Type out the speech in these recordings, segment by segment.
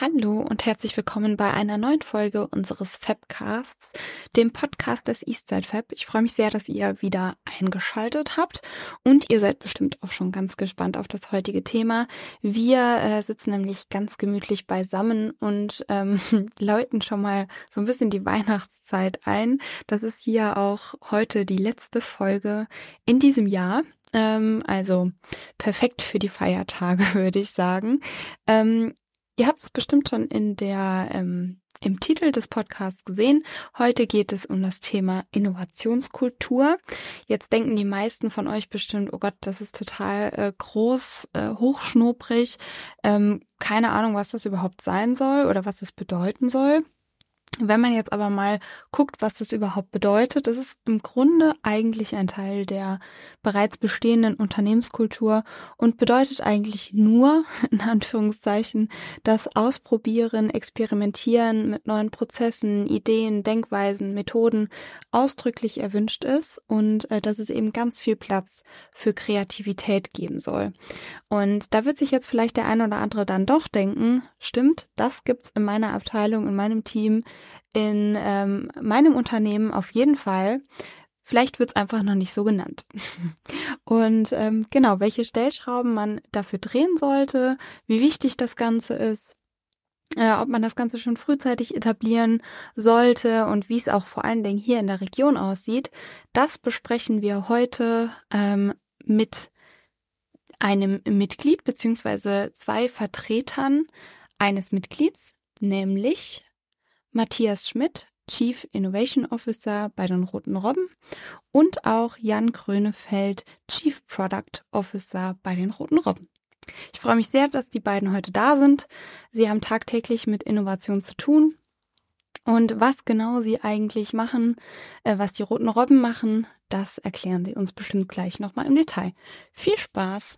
Hallo und herzlich willkommen bei einer neuen Folge unseres Fabcasts, dem Podcast des Eastside Fab. Ich freue mich sehr, dass ihr wieder eingeschaltet habt und ihr seid bestimmt auch schon ganz gespannt auf das heutige Thema. Wir äh, sitzen nämlich ganz gemütlich beisammen und ähm, läuten schon mal so ein bisschen die Weihnachtszeit ein. Das ist hier auch heute die letzte Folge in diesem Jahr ähm, also perfekt für die Feiertage, würde ich sagen. Ähm, Ihr habt es bestimmt schon in der ähm, im Titel des Podcasts gesehen. Heute geht es um das Thema Innovationskultur. Jetzt denken die meisten von euch bestimmt, oh Gott, das ist total äh, groß, äh, hochschnobrig. Ähm, keine Ahnung, was das überhaupt sein soll oder was das bedeuten soll. Wenn man jetzt aber mal guckt, was das überhaupt bedeutet, das ist im Grunde eigentlich ein Teil der bereits bestehenden Unternehmenskultur und bedeutet eigentlich nur, in Anführungszeichen, das Ausprobieren, Experimentieren mit neuen Prozessen, Ideen, Denkweisen, Methoden ausdrücklich erwünscht ist und äh, dass es eben ganz viel Platz für Kreativität geben soll. Und da wird sich jetzt vielleicht der eine oder andere dann doch denken, stimmt, das gibt's in meiner Abteilung, in meinem Team, in ähm, meinem Unternehmen auf jeden Fall. Vielleicht wird es einfach noch nicht so genannt. Und ähm, genau, welche Stellschrauben man dafür drehen sollte, wie wichtig das Ganze ist, äh, ob man das Ganze schon frühzeitig etablieren sollte und wie es auch vor allen Dingen hier in der Region aussieht, das besprechen wir heute ähm, mit einem Mitglied beziehungsweise zwei Vertretern eines Mitglieds, nämlich Matthias Schmidt, Chief Innovation Officer bei den Roten Robben und auch Jan Grönefeld, Chief Product Officer bei den Roten Robben. Ich freue mich sehr, dass die beiden heute da sind. Sie haben tagtäglich mit Innovation zu tun. Und was genau sie eigentlich machen, äh, was die Roten Robben machen, das erklären sie uns bestimmt gleich nochmal im Detail. Viel Spaß!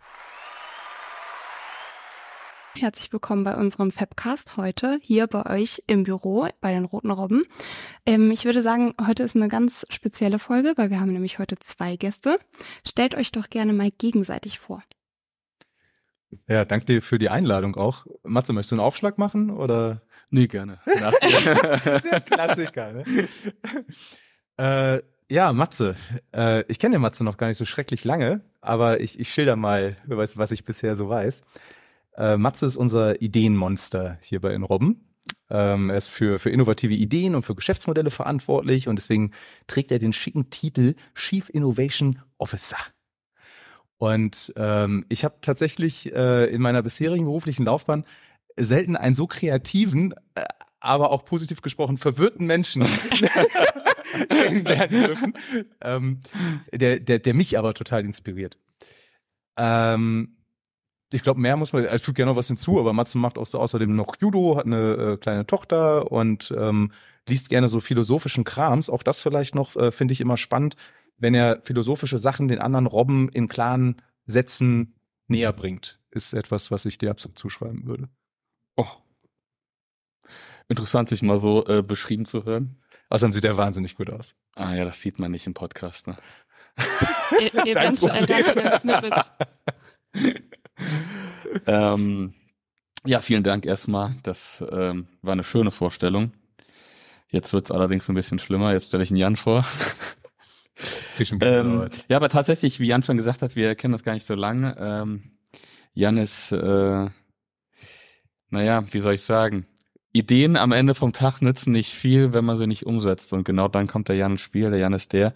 Herzlich willkommen bei unserem Fabcast heute hier bei euch im Büro bei den Roten Robben. Ähm, ich würde sagen, heute ist eine ganz spezielle Folge, weil wir haben nämlich heute zwei Gäste. Stellt euch doch gerne mal gegenseitig vor. Ja, danke dir für die Einladung auch. Matze, möchtest du einen Aufschlag machen oder? Nee, gerne. Der Klassiker, ne? äh, ja, Matze. Äh, ich kenne den Matze noch gar nicht so schrecklich lange, aber ich, ich schilder mal, was, was ich bisher so weiß. Äh, Matze ist unser Ideenmonster hier bei Robben. Ähm, er ist für, für innovative Ideen und für Geschäftsmodelle verantwortlich und deswegen trägt er den schicken Titel Chief Innovation Officer. Und ähm, ich habe tatsächlich äh, in meiner bisherigen beruflichen Laufbahn selten einen so kreativen, äh, aber auch positiv gesprochen verwirrten Menschen kennenlernen dürfen, ähm, der, der, der mich aber total inspiriert. Ähm, ich glaube, mehr muss man, ich füge gerne noch was hinzu, aber Matze macht auch so außerdem noch Judo, hat eine äh, kleine Tochter und ähm, liest gerne so philosophischen Krams. Auch das vielleicht noch, äh, finde ich immer spannend, wenn er philosophische Sachen den anderen Robben in klaren Sätzen näher bringt. Ist etwas, was ich dir absolut zuschreiben würde. Oh. Interessant, sich mal so äh, beschrieben zu hören. Außerdem sieht er wahnsinnig gut aus. Ah ja, das sieht man nicht im Podcast, ne? Eventuell danke Snippets. ähm, ja, vielen Dank erstmal. Das ähm, war eine schöne Vorstellung. Jetzt wird's allerdings ein bisschen schlimmer. Jetzt stelle ich einen Jan vor. ähm, ja, aber tatsächlich, wie Jan schon gesagt hat, wir kennen das gar nicht so lange. Ähm, Jan ist, äh, naja, wie soll ich sagen? Ideen am Ende vom Tag nützen nicht viel, wenn man sie nicht umsetzt. Und genau dann kommt der Jan ins Spiel. Der Jan ist der,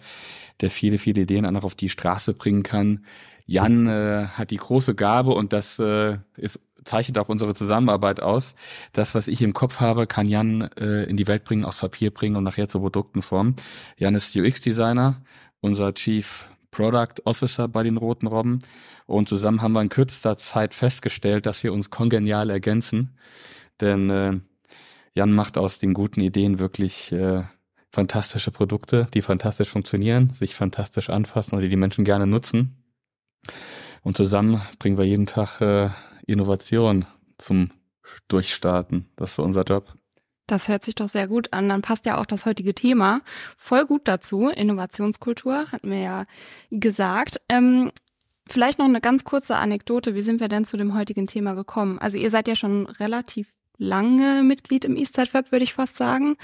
der viele, viele Ideen einfach auf die Straße bringen kann, Jan äh, hat die große Gabe und das äh, ist, zeichnet auch unsere Zusammenarbeit aus. Das, was ich im Kopf habe, kann Jan äh, in die Welt bringen, aufs Papier bringen und nachher zu Produkten formen. Jan ist UX-Designer, unser Chief Product Officer bei den Roten Robben. Und zusammen haben wir in kürzester Zeit festgestellt, dass wir uns kongenial ergänzen. Denn äh, Jan macht aus den guten Ideen wirklich äh, fantastische Produkte, die fantastisch funktionieren, sich fantastisch anfassen und die die Menschen gerne nutzen. Und zusammen bringen wir jeden Tag äh, Innovation zum Durchstarten. Das ist so unser Job. Das hört sich doch sehr gut an. Dann passt ja auch das heutige Thema voll gut dazu. Innovationskultur, hatten wir ja gesagt. Ähm, vielleicht noch eine ganz kurze Anekdote. Wie sind wir denn zu dem heutigen Thema gekommen? Also ihr seid ja schon relativ lange Mitglied im Eastside Web, würde ich fast sagen.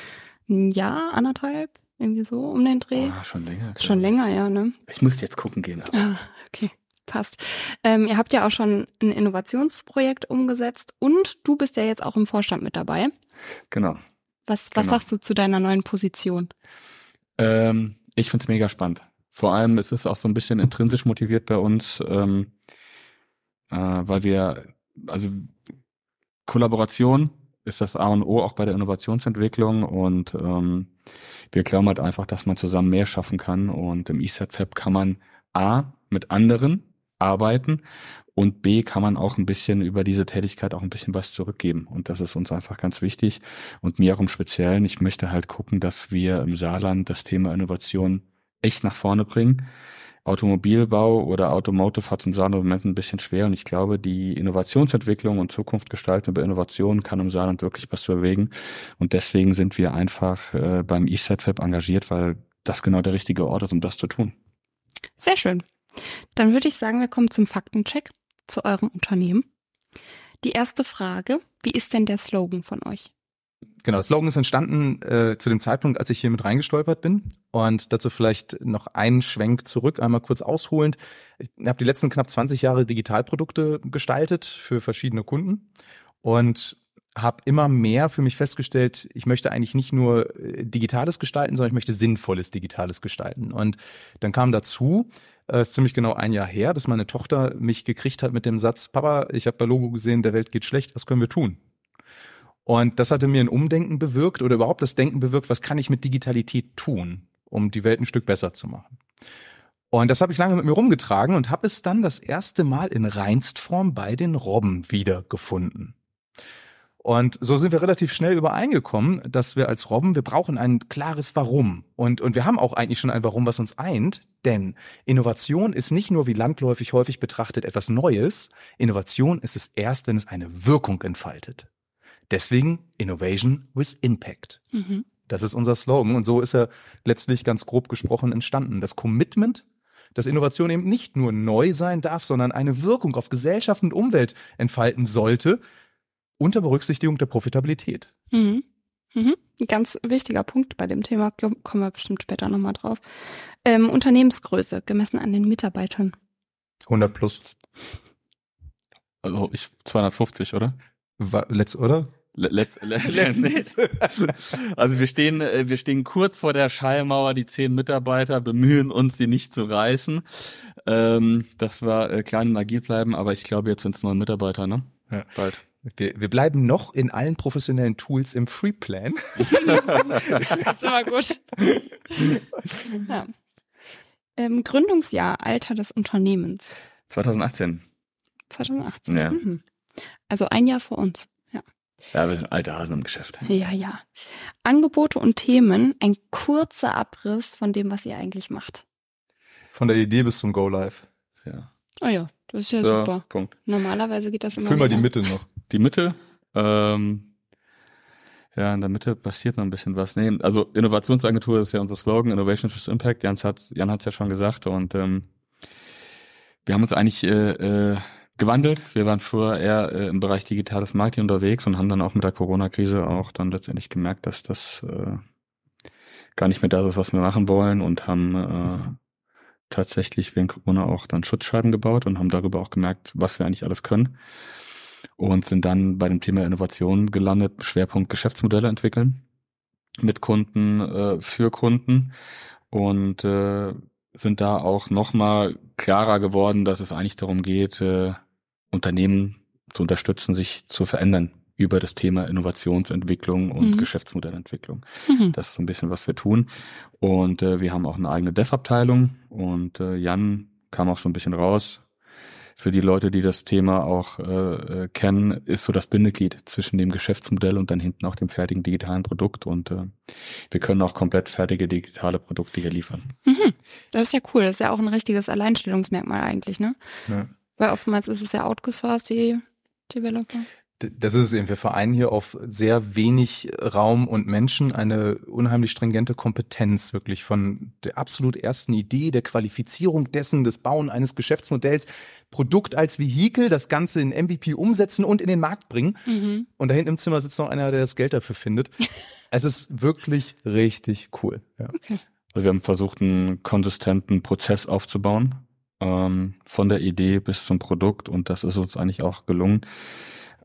Ein Jahr, anderthalb, irgendwie so um den Dreh. Oh, schon länger. Schon länger, ja, ne? Ich muss jetzt gucken gehen. Aber. Ah, okay, passt. Ähm, ihr habt ja auch schon ein Innovationsprojekt umgesetzt und du bist ja jetzt auch im Vorstand mit dabei. Genau. Was, was Genau. sagst du zu deiner neuen Position? Ähm, ich find's mega spannend. Vor allem es ist auch so ein bisschen intrinsisch motiviert bei uns, ähm, äh, weil wir, also Kollaboration ist das A und O auch bei der Innovationsentwicklung und ähm, wir glauben halt einfach, dass man zusammen mehr schaffen kann und im ESAT Fab kann man A mit anderen arbeiten und B kann man auch ein bisschen über diese Tätigkeit auch ein bisschen was zurückgeben und das ist uns einfach ganz wichtig und mir auch im Speziellen, ich möchte halt gucken, dass wir im Saarland das Thema Innovation echt nach vorne bringen. Automobilbau oder Automotive hat es im Saarland im Moment ein bisschen schwer und ich glaube, die Innovationsentwicklung und Zukunft gestalten über Innovation kann im Saarland wirklich was bewegen und deswegen sind wir einfach äh, beim ESET-Web engagiert, weil das genau der richtige Ort ist, um das zu tun. Sehr schön. Dann würde ich sagen, wir kommen zum Faktencheck zu eurem Unternehmen. Die erste Frage, wie ist denn der Slogan von euch? Genau, das Slogan ist entstanden äh, zu dem Zeitpunkt, als ich hier mit reingestolpert bin. Und dazu vielleicht noch einen Schwenk zurück, einmal kurz ausholend. Ich habe die letzten knapp 20 Jahre Digitalprodukte gestaltet für verschiedene Kunden und habe immer mehr für mich festgestellt, ich möchte eigentlich nicht nur äh, Digitales gestalten, sondern ich möchte sinnvolles Digitales gestalten. Und dann kam dazu, äh, ist ziemlich genau ein Jahr her, dass meine Tochter mich gekriegt hat mit dem Satz, Papa, ich habe bei Logo gesehen, der Welt geht schlecht, was können wir tun? Und das hatte mir ein Umdenken bewirkt oder überhaupt das Denken bewirkt, was kann ich mit Digitalität tun, um die Welt ein Stück besser zu machen. Und das habe ich lange mit mir rumgetragen und habe es dann das erste Mal in Reinstform bei den Robben wiedergefunden. Und so sind wir relativ schnell übereingekommen, dass wir als Robben, wir brauchen ein klares Warum. Und, und wir haben auch eigentlich schon ein Warum, was uns eint. Denn Innovation ist nicht nur wie landläufig häufig betrachtet etwas Neues. Innovation ist es erst, wenn es eine Wirkung entfaltet. Deswegen Innovation with Impact. Mhm. Das ist unser Slogan und so ist er letztlich ganz grob gesprochen entstanden. Das Commitment, dass Innovation eben nicht nur neu sein darf, sondern eine Wirkung auf Gesellschaft und Umwelt entfalten sollte, unter Berücksichtigung der Profitabilität. Mhm. Mhm. Ganz wichtiger Punkt bei dem Thema, kommen wir bestimmt später nochmal drauf. Ähm, Unternehmensgröße, gemessen an den Mitarbeitern. 100 plus. Also ich 250, oder? War, letzt, oder? Le letz, le Letztens. Also wir stehen, äh, wir stehen kurz vor der Schallmauer, die zehn Mitarbeiter bemühen uns, sie nicht zu reißen. Ähm, dass wir äh, klein und agil bleiben, aber ich glaube, jetzt sind es neun Mitarbeiter, ne? Ja. Bald. Wir, wir bleiben noch in allen professionellen Tools im Free Plan. Das ist immer gut. ja. ähm, Gründungsjahr, Alter des Unternehmens. 2018. 2018. Ja. Mhm. Also ein Jahr vor uns. Ja. Ja, wir sind alte Hasen im Geschäft. Ja, ja. Angebote und Themen, ein kurzer Abriss von dem, was ihr eigentlich macht. Von der Idee bis zum Go Live. Ja. Oh ja, das ist ja So, super. Punkt. Normalerweise geht das immer. Füll mal die. Mitte noch. Die Mitte, ähm, ja, in der Mitte passiert noch ein bisschen was. Nee, also Innovationsagentur ist ja unser Slogan, Innovation with Impact. Jan hat hat's ja schon gesagt und ähm, wir haben uns eigentlich äh, äh, gewandelt. Wir waren früher eher äh, im Bereich digitales Marketing unterwegs und haben dann auch mit der Corona-Krise auch dann letztendlich gemerkt, dass das äh, gar nicht mehr das ist, was wir machen wollen und haben äh, tatsächlich wegen Corona auch dann Schutzscheiben gebaut und haben darüber auch gemerkt, was wir eigentlich alles können und sind dann bei dem Thema Innovation gelandet, Schwerpunkt Geschäftsmodelle entwickeln mit Kunden, äh, für Kunden und äh, sind da auch nochmal klarer geworden, dass es eigentlich darum geht, äh, Unternehmen zu unterstützen, sich zu verändern über das Thema Innovationsentwicklung und Mhm. Geschäftsmodellentwicklung. Mhm. Das ist so ein bisschen, was wir tun. Und äh, wir haben auch eine eigene Dev-Abteilung und äh, Jan kam auch so ein bisschen raus. Für die Leute, die das Thema auch äh, äh, kennen, ist so das Bindeglied zwischen dem Geschäftsmodell und dann hinten auch dem fertigen digitalen Produkt. Und äh, wir können auch komplett fertige digitale Produkte hier liefern. Mhm. Das ist ja cool. Das ist ja auch ein richtiges Alleinstellungsmerkmal eigentlich, ne? Ja. Weil oftmals ist es ja outgesourced, die Developer. Das ist es eben. Wir vereinen hier auf sehr wenig Raum und Menschen eine unheimlich stringente Kompetenz, wirklich von der absolut ersten Idee, der Qualifizierung dessen, des Bauen eines Geschäftsmodells, Produkt als Vehikel, das Ganze in MVP umsetzen und in den Markt bringen. Mhm. Und da hinten im Zimmer sitzt noch einer, der das Geld dafür findet. es ist wirklich richtig cool. Ja. Okay. Also wir haben versucht, einen konsistenten Prozess aufzubauen, ähm, von der Idee bis zum Produkt und das ist uns eigentlich auch gelungen.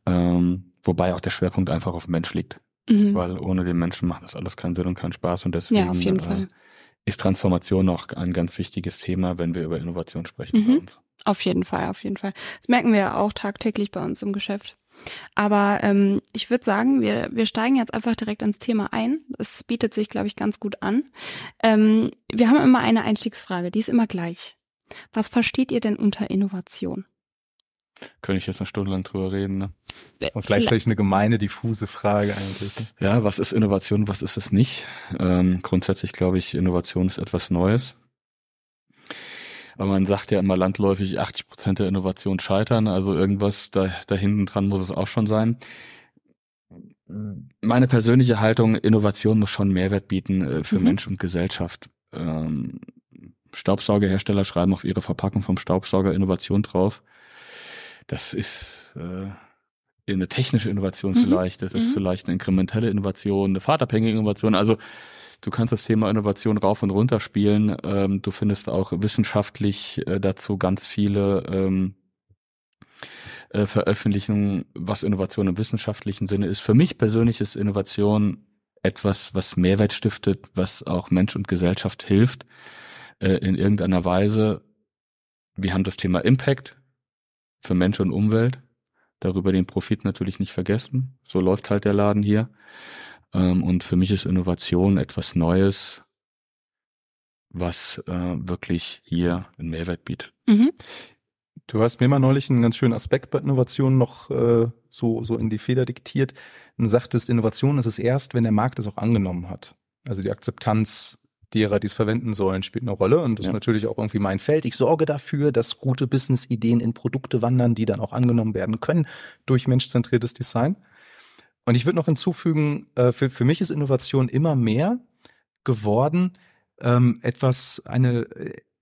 Ähm, wobei auch der Schwerpunkt einfach auf Mensch liegt. Mhm. Weil ohne den Menschen macht das alles keinen Sinn und keinen Spaß. Und deswegen ja, auf jeden äh, Fall. ist Transformation auch ein ganz wichtiges Thema, wenn wir über Innovation sprechen mhm. Auf jeden Fall, auf jeden Fall. Das merken wir ja auch tagtäglich bei uns im Geschäft. Aber ähm, ich würde sagen, wir, wir steigen jetzt einfach direkt ins Thema ein. Es bietet sich, glaube ich, ganz gut an. Ähm, wir haben immer eine Einstiegsfrage, die ist immer gleich. Was versteht ihr denn unter Innovation? Könnte ich jetzt eine Stunde lang drüber reden. Ne? Und gleichzeitig eine gemeine, diffuse Frage eigentlich. Ne? Ja, was ist Innovation, was ist es nicht? Ähm, grundsätzlich glaube ich, Innovation ist etwas Neues. Aber man sagt ja immer landläufig, 80 Prozent der Innovation scheitern, also irgendwas da, da hinten dran muss es auch schon sein. Meine persönliche Haltung, Innovation muss schon Mehrwert bieten äh, für mhm. Mensch und Gesellschaft. Ähm, Staubsaugerhersteller schreiben auf ihre Verpackung vom Staubsauger Innovation drauf das ist äh, eine technische Innovation mhm. vielleicht, das ist mhm. vielleicht eine inkrementelle Innovation, eine fahrtabhängige Innovation. Also du kannst das Thema Innovation rauf und runter spielen. Ähm, du findest auch wissenschaftlich äh, dazu ganz viele ähm, äh, Veröffentlichungen, was Innovation im wissenschaftlichen Sinne ist. Für mich persönlich ist Innovation etwas, was Mehrwert stiftet, was auch Mensch und Gesellschaft hilft äh, in irgendeiner Weise. Wir haben das Thema Impact, für Mensch und Umwelt. Darüber den Profit natürlich nicht vergessen. So läuft halt der Laden hier. Ähm, und für mich ist Innovation etwas Neues, was äh, wirklich hier einen Mehrwert bietet. Mhm. Du hast mir mal neulich einen ganz schönen Aspekt bei Innovation noch äh, so, so in die Feder diktiert. Du sagtest, Innovation ist es erst, wenn der Markt es auch angenommen hat. Also die Akzeptanz derer, die es verwenden sollen, spielt eine Rolle. Und das ja. ist natürlich auch irgendwie mein Feld. Ich sorge dafür, dass gute Business-Ideen in Produkte wandern, die dann auch angenommen werden können durch menschzentriertes Design. Und ich würde noch hinzufügen, äh, für, für mich ist Innovation immer mehr geworden, ähm, etwas, eine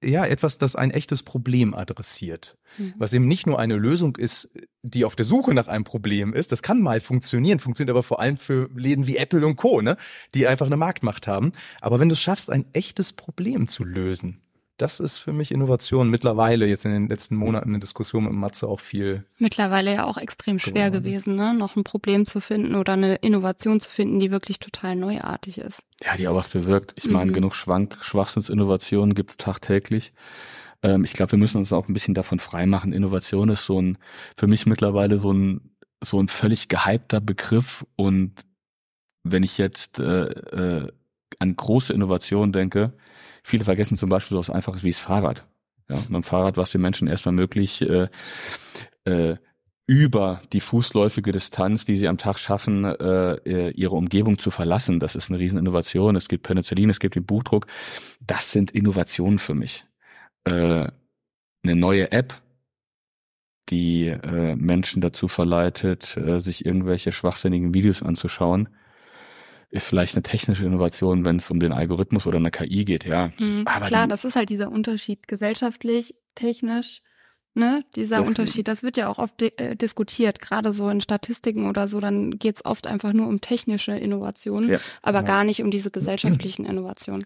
ja, etwas, das ein echtes Problem adressiert. Mhm. Was eben nicht nur eine Lösung ist, die auf der Suche nach einem Problem ist. Das kann mal funktionieren, funktioniert aber vor allem für Läden wie Apple und Co., ne? die einfach eine Marktmacht haben. Aber wenn du es schaffst, ein echtes Problem zu lösen, das ist für mich Innovation mittlerweile jetzt in den letzten Monaten in der Diskussion mit Matze auch viel. Mittlerweile ja auch extrem schwer geworden. gewesen, ne? noch ein Problem zu finden oder eine Innovation zu finden, die wirklich total neuartig ist. Ja, die auch was bewirkt. Ich mhm. meine, genug Schwank Schwachsinnsinnovationen gibt's tagtäglich. Ähm, ich glaube, wir müssen uns auch ein bisschen davon freimachen. Innovation ist so ein, für mich mittlerweile so ein, so ein völlig gehypter Begriff und wenn ich jetzt äh, äh, an große Innovationen denke, Viele vergessen zum Beispiel so was Einfaches wie das Fahrrad. Ja, beim Fahrrad war es den Menschen erstmal möglich, äh, äh, über die fußläufige Distanz, die sie am Tag schaffen, äh, äh, ihre Umgebung zu verlassen. Das ist eine Rieseninnovation. Es gibt Penicillin, es gibt den Buchdruck. Das sind Innovationen für mich. Äh, eine neue App, die äh, Menschen dazu verleitet, äh, sich irgendwelche schwachsinnigen Videos anzuschauen, ist vielleicht eine technische Innovation, wenn es um den Algorithmus oder eine KI geht, ja. Mhm, klar, die, das ist halt dieser Unterschied gesellschaftlich, technisch, ne? Dieser das Unterschied, das wird ja auch oft äh, diskutiert, gerade so in Statistiken oder so, dann geht es oft einfach nur um technische Innovationen, ja, aber ja. gar nicht um diese gesellschaftlichen Innovationen.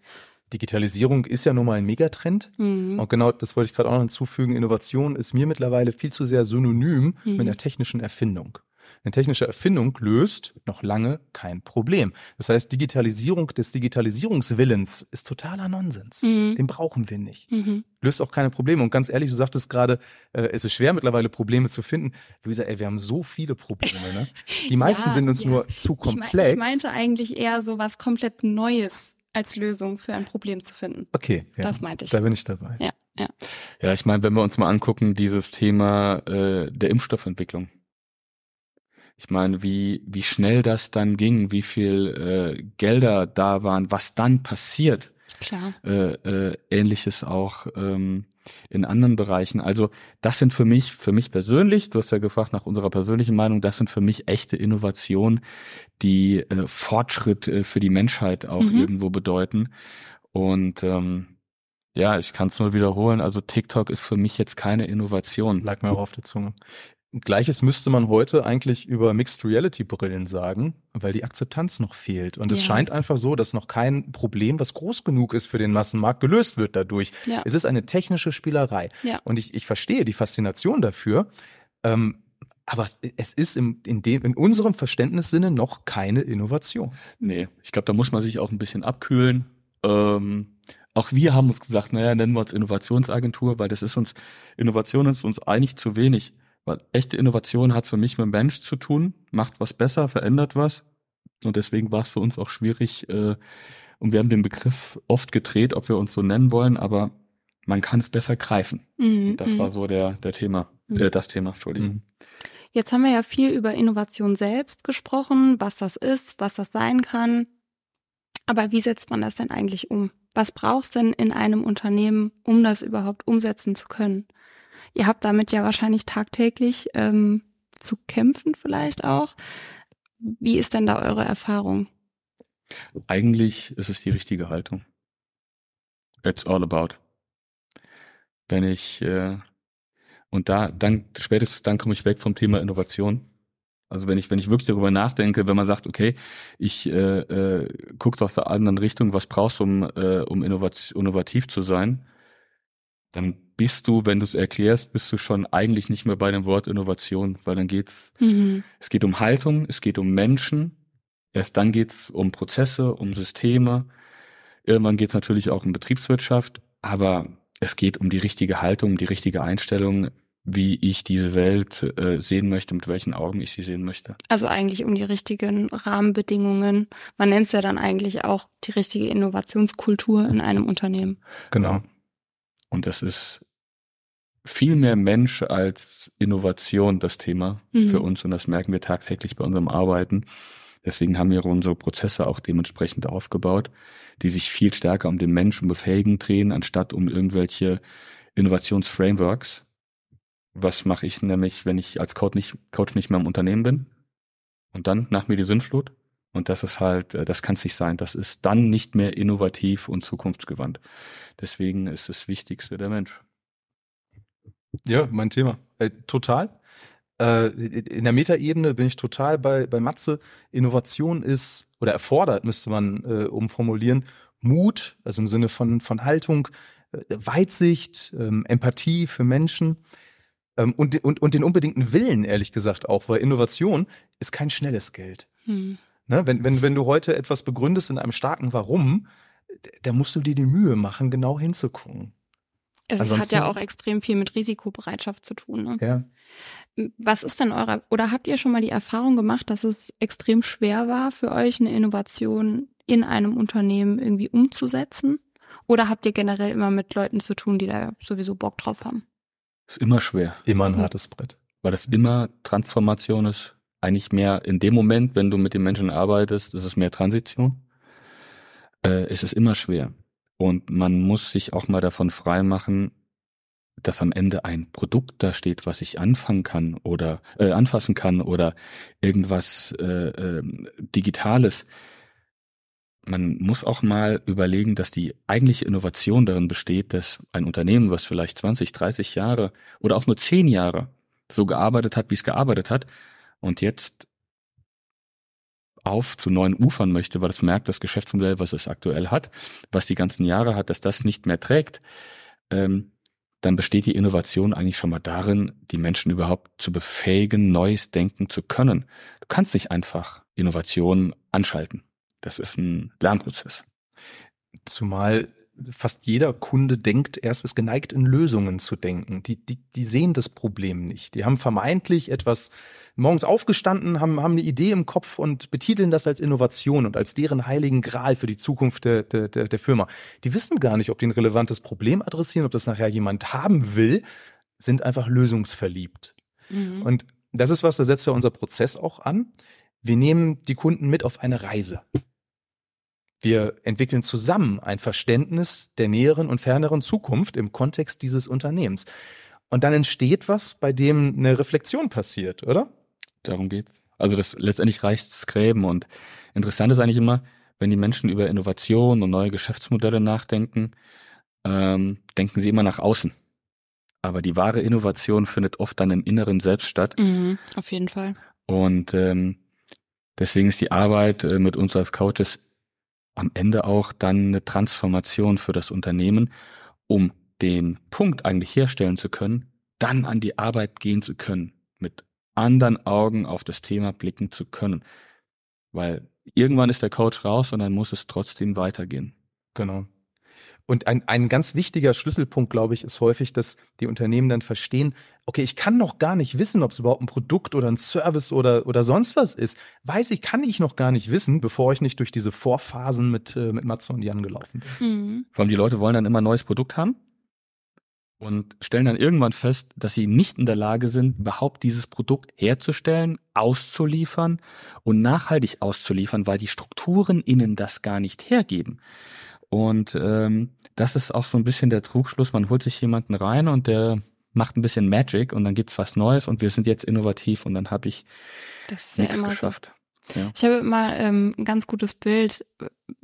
Digitalisierung ist ja nun mal ein Megatrend. Mhm. Und genau das wollte ich gerade auch noch hinzufügen. Innovation ist mir mittlerweile viel zu sehr synonym mhm. mit einer technischen Erfindung. Eine technische Erfindung löst noch lange kein Problem. Das heißt, Digitalisierung des Digitalisierungswillens ist totaler Nonsens. Mhm. Den brauchen wir nicht. Mhm. Löst auch keine Probleme. Und ganz ehrlich, du sagtest gerade, äh, es ist schwer mittlerweile Probleme zu finden. Luisa, ey, wir haben so viele Probleme. Ne? Die meisten ja, sind uns ja. nur zu komplex. Ich, meinte eigentlich eher so was komplett Neues als Lösung für ein Problem zu finden. Okay, ja, das meinte ich. Da bin ich dabei. Ja, ja. Ja, ich meine, wenn wir uns mal angucken, dieses Thema äh, der Impfstoffentwicklung. Ich meine, wie, wie schnell das dann ging, wie viel äh, Gelder da waren, was dann passiert. Klar. Äh, äh, Ähnliches auch ähm, in anderen Bereichen. Also das sind für mich, für mich persönlich, du hast ja gefragt nach unserer persönlichen Meinung, das sind für mich echte Innovationen, die äh, Fortschritt äh, für die Menschheit auch mhm. irgendwo bedeuten. Und ähm, ja, ich kann es nur wiederholen. Also TikTok ist für mich jetzt keine Innovation. Lag mir auch auf der Zunge. Gleiches müsste man heute eigentlich über Mixed Reality Brillen sagen, weil die Akzeptanz noch fehlt. Und es ja. scheint einfach so, dass noch kein Problem, was groß genug ist für den Massenmarkt, gelöst wird dadurch. Ja. Es ist eine technische Spielerei. Ja. Und ich, ich verstehe die Faszination dafür. Ähm, aber es ist im, in, dem, in unserem Verständnissinne noch keine Innovation. Nee, ich glaube, da muss man sich auch ein bisschen abkühlen. Ähm, auch wir haben uns gesagt, naja, nennen wir uns Innovationsagentur, weil das ist uns, Innovation ist uns eigentlich zu wenig. Weil echte Innovation hat für mich mit Mensch zu tun, macht was besser, verändert was. Und deswegen war es für uns auch schwierig, äh, und wir haben den Begriff oft gedreht, ob wir uns so nennen wollen, aber man kann es besser greifen. Mhm, das war mhm. so der, der Thema, mhm. äh, das Thema, Entschuldigung. Mhm. Jetzt haben wir ja viel über Innovation selbst gesprochen, was das ist, was das sein kann. Aber wie setzt man das denn eigentlich um? Was brauchst denn in einem Unternehmen, um das überhaupt umsetzen zu können? Ihr habt damit ja wahrscheinlich tagtäglich ähm, zu kämpfen vielleicht auch. Wie ist denn da eure Erfahrung? Eigentlich ist es die richtige Haltung. It's all about. Wenn ich äh, und da dann spätestens dann komme ich weg vom Thema Innovation also wenn ich, wenn ich wirklich darüber nachdenke, wenn man sagt, okay, ich äh, äh, guck's aus der anderen Richtung, was brauchst du, um, äh, um innovativ zu sein, dann bist du, wenn du es erklärst, bist du schon eigentlich nicht mehr bei dem Wort Innovation, weil dann geht's, mhm. es geht um Haltung, es geht um Menschen, erst dann geht's um Prozesse, um Systeme, irgendwann geht's natürlich auch um Betriebswirtschaft, aber es geht um die richtige Haltung, um die richtige Einstellung, wie ich diese Welt äh, sehen möchte, mit welchen Augen ich sie sehen möchte. Also eigentlich um die richtigen Rahmenbedingungen. Man nennt es ja dann eigentlich auch die richtige Innovationskultur in einem Unternehmen. Genau. Und das ist viel mehr Mensch als Innovation das Thema mhm. für uns und das merken wir tagtäglich bei unserem Arbeiten. Deswegen haben wir unsere Prozesse auch dementsprechend aufgebaut, die sich viel stärker um den Menschen befähigen drehen, anstatt um irgendwelche Innovationsframeworks, was mache ich nämlich, wenn ich als Coach nicht, Coach nicht mehr im Unternehmen bin? Und dann nach mir die Sinnflut? Und das ist halt, äh, das kann es nicht sein. Das ist dann nicht mehr innovativ und zukunftsgewandt. Deswegen ist das Wichtigste der Mensch. Ja, mein Thema. Äh, total. Äh, in der Metaebene bin ich total bei, bei Matze. Innovation ist oder erfordert, müsste man äh, umformulieren, Mut, also im Sinne von, von Haltung, äh, Weitsicht, ähm, Empathie für Menschen. Ähm, und, und, und den unbedingten Willen, ehrlich gesagt, auch, weil Innovation ist kein schnelles Geld. Hm. Ne? Wenn, wenn, wenn du heute etwas begründest in einem starken Warum, da musst du dir die Mühe machen, genau hinzugucken. Es Ansonsten, hat ja auch extrem viel mit Risikobereitschaft zu tun. Ne? Ja. Was ist denn eure, oder habt ihr schon mal die Erfahrung gemacht, dass es extrem schwer war für euch, eine Innovation in einem Unternehmen irgendwie umzusetzen? Oder habt ihr generell immer mit Leuten zu tun, die da sowieso Bock drauf haben? Ist immer schwer. Immer ein hartes Brett. Weil das immer Transformation ist. Eigentlich mehr in dem Moment, wenn du mit den Menschen arbeitest, ist es mehr Transition. Äh, es ist immer schwer. Und man muss sich auch mal davon freimachen, dass am Ende ein Produkt da steht, was ich anfangen kann oder äh, anfassen kann oder irgendwas äh, äh, Digitales. Man muss auch mal überlegen, dass die eigentliche Innovation darin besteht, dass ein Unternehmen, was vielleicht 20, 30 Jahre oder auch nur 10 Jahre so gearbeitet hat, wie es gearbeitet hat und jetzt auf zu neuen Ufern möchte, weil es merkt, das Geschäftsmodell, was es aktuell hat, was die ganzen Jahre hat, dass das nicht mehr trägt, ähm, dann besteht die Innovation eigentlich schon mal darin, die Menschen überhaupt zu befähigen, neues denken zu können. Du kannst nicht einfach Innovation anschalten. Das ist ein Lernprozess. Zumal fast jeder Kunde denkt, er ist geneigt, in Lösungen zu denken. Die, die, die sehen das Problem nicht. Die haben vermeintlich etwas morgens aufgestanden, haben, haben eine Idee im Kopf und betiteln das als Innovation und als deren heiligen Gral für die Zukunft der, der, der Firma. Die wissen gar nicht, ob die ein relevantes Problem adressieren, ob das nachher jemand haben will, sind einfach lösungsverliebt. Mhm. Und das ist was, da setzt ja unser Prozess auch an. Wir nehmen die Kunden mit auf eine Reise Wir entwickeln zusammen ein Verständnis der näheren und ferneren Zukunft im Kontext dieses Unternehmens. Und dann entsteht was, bei dem eine Reflexion passiert, oder? Darum geht's. Also das letztendlich reicht's Gräben und interessant ist eigentlich immer, wenn die Menschen über Innovation und neue Geschäftsmodelle nachdenken, ähm, denken sie immer nach außen. Aber die wahre Innovation findet oft dann im Inneren selbst statt. Mhm, auf jeden Fall. Und ähm, deswegen ist die Arbeit äh, mit uns als Coaches am Ende auch dann eine Transformation für das Unternehmen, um den Punkt eigentlich herstellen zu können, dann an die Arbeit gehen zu können, mit anderen Augen auf das Thema blicken zu können. Weil irgendwann ist der Coach raus und dann muss es trotzdem weitergehen. Genau. Und ein, ein ganz wichtiger Schlüsselpunkt, glaube ich, ist häufig, dass die Unternehmen dann verstehen, okay, ich kann noch gar nicht wissen, ob es überhaupt ein Produkt oder ein Service oder, oder sonst was ist. Weiß ich, kann ich noch gar nicht wissen, bevor ich nicht durch diese Vorphasen mit, äh, mit Matze und Jan gelaufen bin. Mhm. Vor allem die Leute wollen dann immer ein neues Produkt haben und stellen dann irgendwann fest, dass sie nicht in der Lage sind, überhaupt dieses Produkt herzustellen, auszuliefern und nachhaltig auszuliefern, weil die Strukturen ihnen das gar nicht hergeben. Und ähm, das ist auch so ein bisschen der Trugschluss. Man holt sich jemanden rein und der macht ein bisschen Magic und dann gibt's was Neues und wir sind jetzt innovativ und dann habe ich Das ist ja geschafft. Ja. so. Ich habe immer ähm, ein ganz gutes Bild.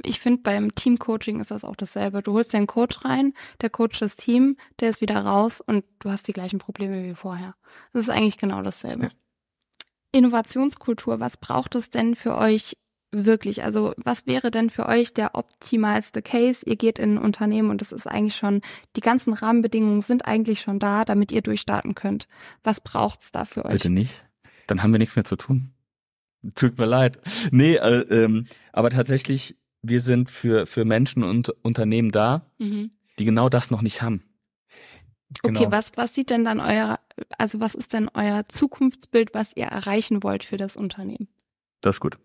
Ich finde, beim Teamcoaching ist das auch dasselbe. Du holst den Coach rein, der Coach das Team, der ist wieder raus und du hast die gleichen Probleme wie vorher. Das ist eigentlich genau dasselbe. Ja. Innovationskultur, was braucht es denn für euch wirklich? Also was wäre denn für euch der optimalste Case? Ihr geht in ein Unternehmen und es ist eigentlich schon, die ganzen Rahmenbedingungen sind eigentlich schon da, damit ihr durchstarten könnt. Was braucht's da für euch? Bitte nicht. Dann haben wir nichts mehr zu tun. Tut mir leid. Nee, äh, ähm, aber tatsächlich, wir sind für, für Menschen und Unternehmen da, Mhm. die genau das noch nicht haben. Okay, Genau. was, was sieht denn dann euer, also was ist denn euer Zukunftsbild, was ihr erreichen wollt für das Unternehmen? Das ist gut.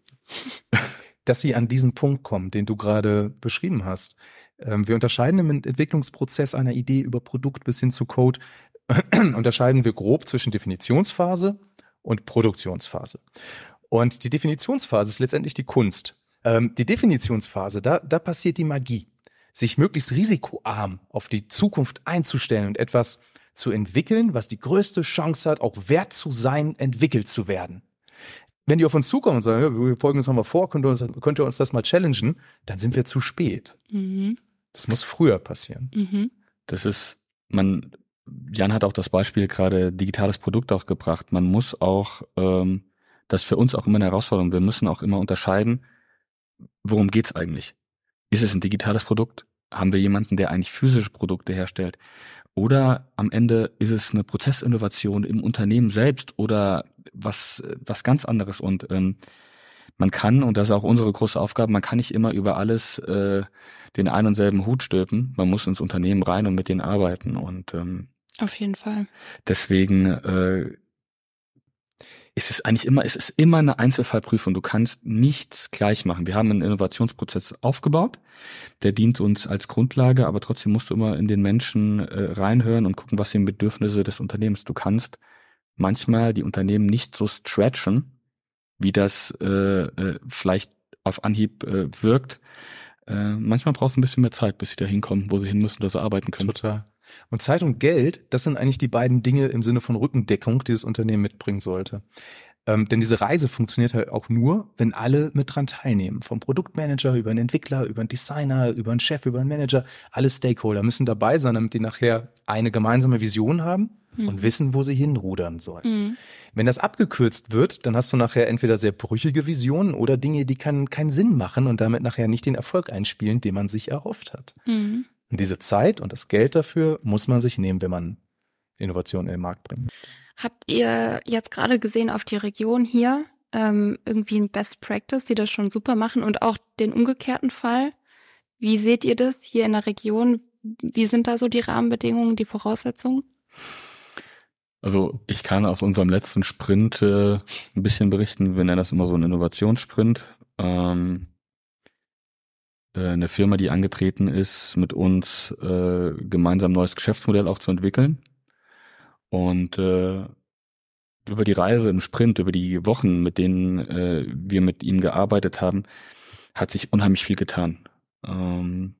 Dass sie an diesen Punkt kommen, den du gerade beschrieben hast. Ähm, wir unterscheiden im Entwicklungsprozess einer Idee über Produkt bis hin zu Code, unterscheiden wir grob zwischen Definitionsphase und Produktionsphase. Und die Definitionsphase ist letztendlich die Kunst. Ähm, die Definitionsphase, da, da passiert die Magie. Sich möglichst risikoarm auf die Zukunft einzustellen und etwas zu entwickeln, was die größte Chance hat, auch wert zu sein, entwickelt zu werden wenn die auf uns zukommen und sagen, ja, wir folgen uns nochmal vor, könnt ihr, uns, könnt ihr uns das mal challengen, dann sind wir zu spät. Mhm. Das muss früher passieren. Mhm. Das ist, man, Jan hat auch das Beispiel gerade digitales Produkt auch gebracht. Man muss auch, ähm, das ist für uns auch immer eine Herausforderung. Wir müssen auch immer unterscheiden, worum geht's eigentlich? Ist es ein digitales Produkt? Haben wir jemanden, der eigentlich physische Produkte herstellt? Oder am Ende ist es eine Prozessinnovation im Unternehmen selbst oder was, was ganz anderes. Und ähm, man kann, und das ist auch unsere große Aufgabe, man kann nicht immer über alles äh, den einen und selben Hut stülpen. Man muss ins Unternehmen rein und mit denen arbeiten. Und ähm, Auf jeden Fall. deswegen äh, ist es eigentlich immer, es ist immer eine Einzelfallprüfung. Du kannst nichts gleich machen. Wir haben einen Innovationsprozess aufgebaut, der dient uns als Grundlage, aber trotzdem musst du immer in den Menschen äh, reinhören und gucken, was sind Bedürfnisse des Unternehmens. Du kannst manchmal die Unternehmen nicht so stretchen, wie das äh, äh, vielleicht auf Anhieb äh, wirkt. Äh, manchmal brauchst du ein bisschen mehr Zeit, bis sie da hinkommen, wo sie hin müssen, dass sie arbeiten können. Total. Und Zeit und Geld, das sind eigentlich die beiden Dinge im Sinne von Rückendeckung, die das Unternehmen mitbringen sollte. Ähm, denn diese Reise funktioniert halt auch nur, wenn alle mit dran teilnehmen. Vom Produktmanager über einen Entwickler, über einen Designer, über einen Chef, über einen Manager. Alle Stakeholder müssen dabei sein, damit die nachher eine gemeinsame Vision haben und wissen, wo sie hinrudern sollen. Mhm. Wenn das abgekürzt wird, dann hast du nachher entweder sehr brüchige Visionen oder Dinge, die keinen keinen Sinn machen und damit nachher nicht den Erfolg einspielen, den man sich erhofft hat. Mhm. Und diese Zeit und das Geld dafür muss man sich nehmen, wenn man Innovationen in den Markt bringt. Habt ihr jetzt gerade gesehen auf die Region hier ähm, irgendwie ein Best Practice, die das schon super machen und auch den umgekehrten Fall? Wie seht ihr das hier in der Region? Wie sind da so die Rahmenbedingungen, die Voraussetzungen? Also ich kann aus unserem letzten Sprint äh, ein bisschen berichten. Wir nennen das immer so einen Innovationssprint. Ähm, äh, eine Firma, die angetreten ist, mit uns äh, gemeinsam ein neues Geschäftsmodell auch zu entwickeln. Und äh, über die Reise im Sprint, über die Wochen, mit denen äh, wir mit ihnen gearbeitet haben, hat sich unheimlich viel getan. Ähm,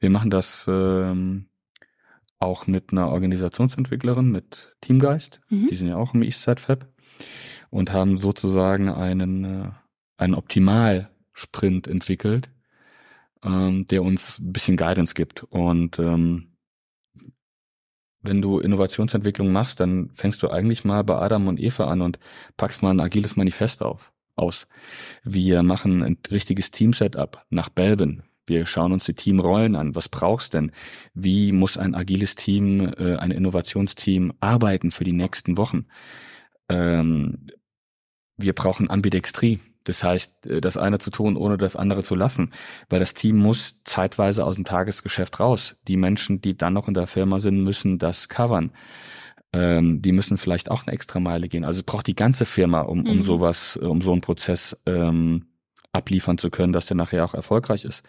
wir machen das ähm, auch mit einer Organisationsentwicklerin, mit Teamgeist. Mhm. Die sind ja auch im Eastside Fab und haben sozusagen einen, äh, einen Optimal-Sprint entwickelt, ähm, der uns ein bisschen Guidance gibt. Und ähm, wenn du Innovationsentwicklung machst, dann fängst du eigentlich mal bei Adam und Eva an und packst mal ein agiles Manifest auf, aus. Wir machen ein richtiges Team-Setup nach Belben. Wir schauen uns die Teamrollen an. Was brauchst denn? Wie muss ein agiles Team, äh, ein Innovationsteam arbeiten für die nächsten Wochen? Ähm, wir brauchen Ambidextrie. Das heißt, äh, das eine zu tun, ohne das andere zu lassen. Weil das Team muss zeitweise aus dem Tagesgeschäft raus. Die Menschen, die dann noch in der Firma sind, müssen das covern. Ähm, die müssen vielleicht auch eine extra Meile gehen. Also es braucht die ganze Firma, um, um mhm. sowas, um so einen Prozess ähm, abliefern zu können, dass der nachher auch erfolgreich ist.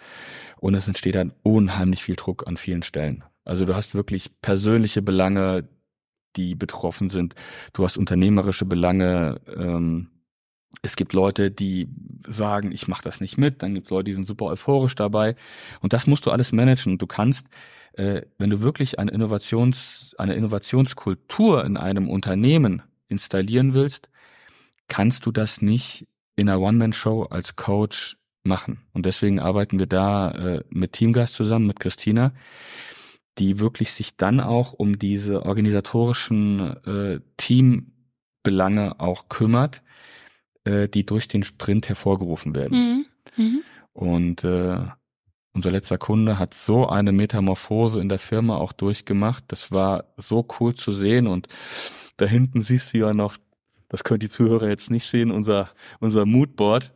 Und es entsteht dann unheimlich viel Druck an vielen Stellen. Also du hast wirklich persönliche Belange, die betroffen sind. Du hast unternehmerische Belange, ähm, es gibt Leute, die sagen, ich mache das nicht mit. Dann gibt es Leute, die sind super euphorisch dabei. Und das musst du alles managen. Und du kannst, äh, wenn du wirklich eine Innovations, eine Innovationskultur in einem Unternehmen installieren willst, kannst du das nicht in einer One-Man-Show als Coach machen. Und deswegen arbeiten wir da äh, mit Teamgeist zusammen, mit Christina, die wirklich sich dann auch um diese organisatorischen äh, Teambelange auch kümmert äh, die durch den Sprint hervorgerufen werden. Mhm. Mhm. Und äh, unser letzter Kunde hat so eine Metamorphose in der Firma auch durchgemacht. Das war so cool zu sehen. Und da hinten siehst du ja noch, das können die Zuhörer jetzt nicht sehen, unser, unser Moodboard.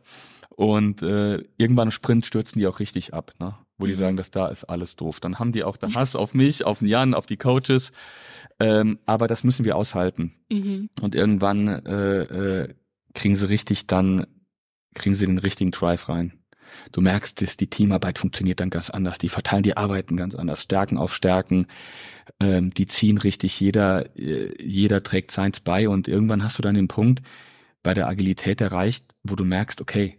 Und äh, irgendwann im Sprint stürzen die auch richtig ab, ne? wo die mhm. sagen, dass da ist alles doof. Dann haben die auch den Hass auf mich, auf den Jan, auf die Coaches. Ähm, aber das müssen wir aushalten. Mhm. Und irgendwann äh, äh, kriegen sie richtig dann, kriegen sie den richtigen Drive rein. Du merkst, dass die Teamarbeit funktioniert dann ganz anders. Die verteilen die Arbeiten ganz anders. Stärken auf Stärken. Ähm, die ziehen richtig. Jeder, äh, jeder trägt seins bei. Und irgendwann hast du dann den Punkt bei der Agilität erreicht, wo du merkst, okay,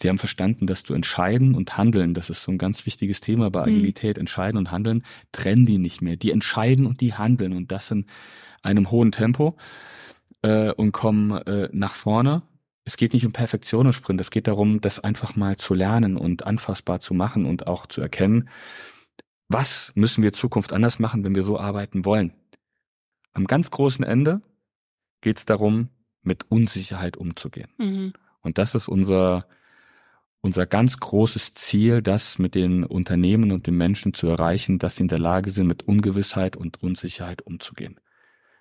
sie haben verstanden, dass du entscheiden und handeln, das ist so ein ganz wichtiges Thema bei mhm. Agilität, mhm. entscheiden und handeln, trennen die nicht mehr. Die entscheiden und die handeln und das in einem hohen Tempo äh, und kommen äh, nach vorne. Es geht nicht um Perfektion im Sprint, es geht darum, das einfach mal zu lernen und anfassbar zu machen und auch zu erkennen, was müssen wir Zukunft anders machen, wenn wir so arbeiten wollen. Am ganz großen Ende geht es darum, mit Unsicherheit umzugehen. Mhm. Und das ist unser, unser ganz großes Ziel, das mit den Unternehmen und den Menschen zu erreichen, dass sie in der Lage sind, mit Ungewissheit und Unsicherheit umzugehen.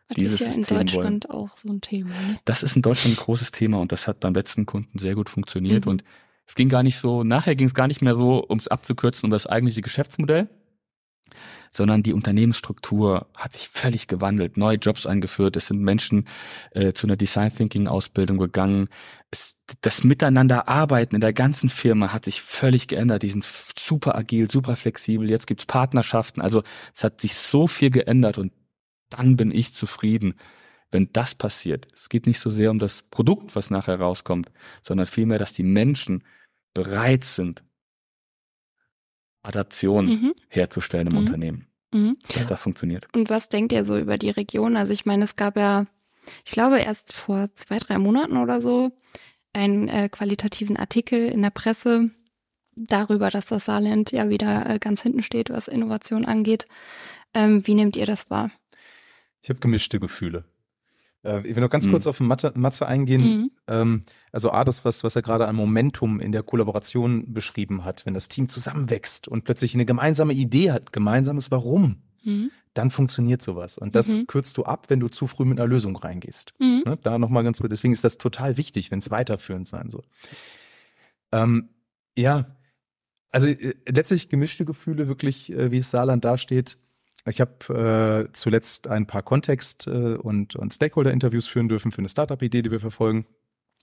Das ist ja in System Deutschland wollen. auch so ein Thema. Ne? Das ist in Deutschland ein großes Thema und das hat beim letzten Kunden sehr gut funktioniert. Mhm. Und es ging gar nicht so, nachher ging es gar nicht mehr so, um es abzukürzen, um das eigentliche Geschäftsmodell, sondern die Unternehmensstruktur hat sich völlig gewandelt, neue Jobs eingeführt, es sind Menschen äh, zu einer Design Thinking Ausbildung gegangen. Es, das Miteinander arbeiten in der ganzen Firma hat sich völlig geändert. Die sind super agil, super flexibel. Jetzt gibt's Partnerschaften. Also es hat sich so viel geändert und dann bin ich zufrieden, wenn das passiert. Es geht nicht so sehr um das Produkt, was nachher rauskommt, sondern vielmehr, dass die Menschen bereit sind, Adaptionen mhm. herzustellen im mhm. Unternehmen. Mhm. Dass das funktioniert. Und was denkt ihr so über die Region? Also ich meine, es gab ja, ich glaube, erst vor zwei, drei Monaten oder so einen äh, qualitativen Artikel in der Presse darüber, dass das Saarland ja wieder äh, ganz hinten steht, was Innovation angeht. Ähm, wie nehmt ihr das wahr? Ich habe gemischte Gefühle. Äh, ich will noch ganz mhm. kurz auf Mathe, Matze eingehen. Mhm. Ähm, also A, das, was, was er gerade an Momentum in der Kollaboration beschrieben hat, wenn das Team zusammenwächst und plötzlich eine gemeinsame Idee hat, gemeinsames Warum, mhm. dann funktioniert sowas. Und das mhm. kürzt du ab, wenn du zu früh mit einer Lösung reingehst. Mhm. Ne? Da nochmal ganz kurz. Deswegen ist das total wichtig, wenn es weiterführend sein soll. Ähm, ja, also äh, letztlich gemischte Gefühle, wirklich, äh, wie es Saarland dasteht ich habe äh, zuletzt ein paar Kontext- äh, und, und Stakeholder-Interviews führen dürfen für eine Startup-Idee, die wir verfolgen.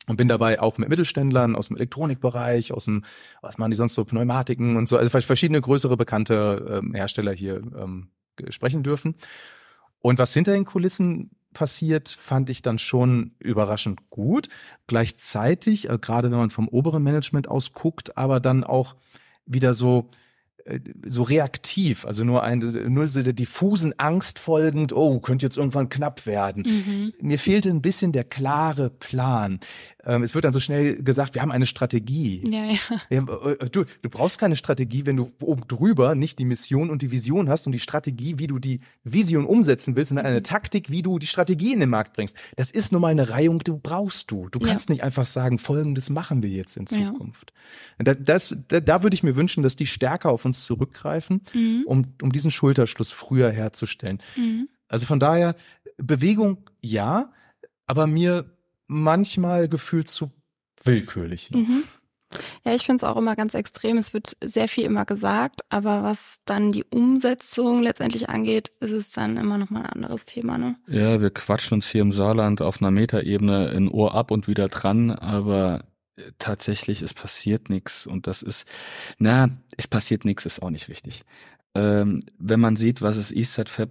Und bin dabei auch mit Mittelständlern aus dem Elektronikbereich, aus dem, was machen die sonst so, Pneumatiken und so, also verschiedene größere bekannte ähm, Hersteller hier ähm, sprechen dürfen. Und was hinter den Kulissen passiert, fand ich dann schon überraschend gut. Gleichzeitig, äh, gerade wenn man vom oberen Management aus guckt, aber dann auch wieder so, so reaktiv, also nur ein, nur so der diffusen Angst folgend, oh, könnte jetzt irgendwann knapp werden. Mhm. Mir fehlte ein bisschen der klare Plan. Ähm, es wird dann so schnell gesagt, wir haben eine Strategie. Ja, ja. Äh, du, du brauchst keine Strategie, wenn du oben drüber nicht die Mission und die Vision hast und die Strategie, wie du die Vision umsetzen willst, sondern eine mhm. Taktik, wie du die Strategie in den Markt bringst. Das ist nun mal eine Reihung, die brauchst du. Du kannst ja. nicht einfach sagen, folgendes machen wir jetzt in Zukunft. Ja. Das, da, da würde ich mir wünschen, dass die stärker auf uns zurückgreifen, mhm. um, um diesen Schulterschluss früher herzustellen. Mhm. Also von daher, Bewegung ja, aber mir manchmal gefühlt zu willkürlich. Mhm. Ja, ich finde es auch immer ganz extrem. Es wird sehr viel immer gesagt, aber was dann die Umsetzung letztendlich angeht, ist es dann immer noch mal ein anderes Thema. Ne? Ja, wir quatschen uns hier im Saarland auf einer Metaebene in Ohr ab und wieder dran, aber äh, tatsächlich, es passiert nichts und das ist, na, es passiert nichts, ist auch nicht richtig. Ähm, wenn man sieht, was es Eastside Fab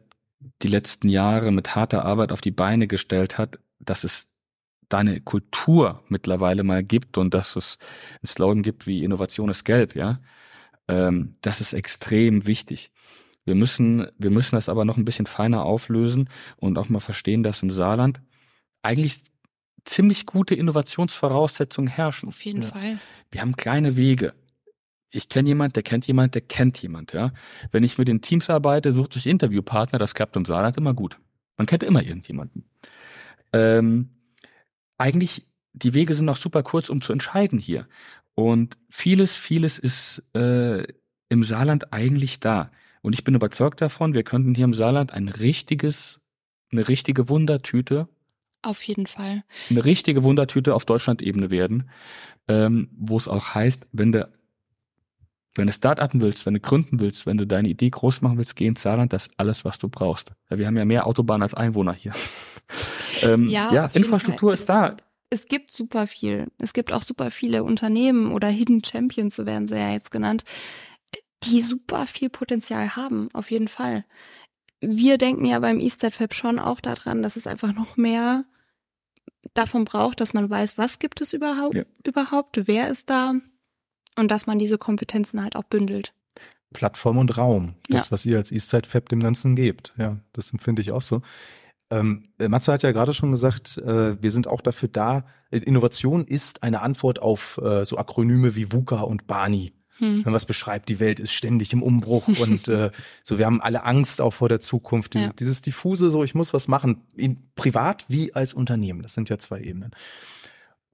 die letzten Jahre mit harter Arbeit auf die Beine gestellt hat, das ist da eine Kultur mittlerweile mal gibt und dass es einen Slogan gibt wie Innovation ist gelb, ja, ähm, das ist extrem wichtig. Wir müssen, wir müssen das aber noch ein bisschen feiner auflösen und auch mal verstehen, dass im Saarland eigentlich ziemlich gute Innovationsvoraussetzungen herrschen. Auf jeden ja. Fall. Wir haben kleine Wege. Ich kenne jemand, der kennt jemand, der kennt jemand, ja. Wenn ich mit den Teams arbeite, sucht euch Interviewpartner, das klappt im Saarland immer gut. Man kennt immer irgendjemanden. Ähm, eigentlich, die Wege sind noch super kurz, um zu entscheiden hier. Und vieles, vieles ist äh, im Saarland eigentlich da. Und ich bin überzeugt davon, wir könnten hier im Saarland ein richtiges, eine richtige Wundertüte. Auf jeden Fall. Eine richtige Wundertüte auf Deutschland-Ebene werden, ähm, wo es auch heißt, wenn du wenn du Start-upen willst, wenn du gründen willst, wenn du deine Idee groß machen willst, geh ins Saarland, das ist alles, was du brauchst. Ja, wir haben ja mehr Autobahnen als Einwohner hier. Ähm, ja, ja Infrastruktur ist da. Es gibt super viel. Es gibt auch super viele Unternehmen oder Hidden Champions, so werden sie ja jetzt genannt, die super viel Potenzial haben, auf jeden Fall. Wir denken ja beim Eastside Fab schon auch daran, dass es einfach noch mehr davon braucht, dass man weiß, was gibt es überhaupt, ja. überhaupt, wer ist da, und dass man diese Kompetenzen halt auch bündelt. Plattform und Raum. Das, ja. was ihr als Eastside Fab dem Ganzen gebt. Ja, das empfinde ich auch so. Ähm, Matze hat ja gerade schon gesagt, äh, wir sind auch dafür da. Innovation ist eine Antwort auf äh, so Akronyme wie VUCA und BANI. Hm. Was beschreibt, die Welt ist ständig im Umbruch und äh, so, wir haben alle Angst auch vor der Zukunft. Dieses, ja. dieses diffuse, so ich muss was machen, in, privat wie als Unternehmen. Das sind ja zwei Ebenen.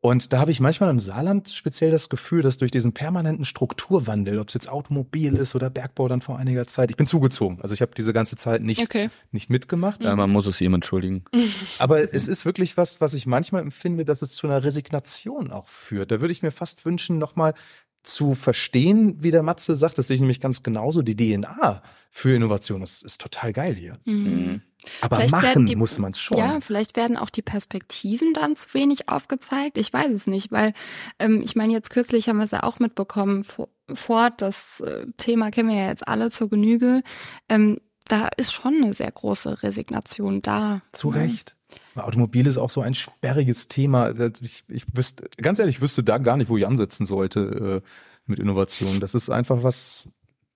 Und da habe ich manchmal im Saarland speziell das Gefühl, dass durch diesen permanenten Strukturwandel, ob es jetzt Automobil ist oder Bergbau dann vor einiger Zeit, ich bin zugezogen. Also ich habe diese ganze Zeit nicht, okay. nicht mitgemacht. Ja, man muss es ihm entschuldigen. Aber es ist wirklich was, was ich manchmal empfinde, dass es zu einer Resignation auch führt. Da würde ich mir fast wünschen, nochmal zu verstehen, wie der Matze sagt, das sehe ich nämlich ganz genauso, die DNA für Innovation ist, ist total geil hier. Mhm. Aber vielleicht machen die, muss man es schon. Ja, vielleicht werden auch die Perspektiven dann zu wenig aufgezeigt. Ich weiß es nicht, weil ähm, ich meine, jetzt kürzlich haben wir es ja auch mitbekommen, Ford, das äh, Thema kennen wir ja jetzt alle zur Genüge. Ähm, da ist schon eine sehr große Resignation da. Zu ne? Recht. Automobil ist auch so ein sperriges Thema. Ich, ich wüsste, ganz ehrlich, ich wüsste da gar nicht, wo ich ansetzen sollte äh, mit Innovation. Das ist einfach was,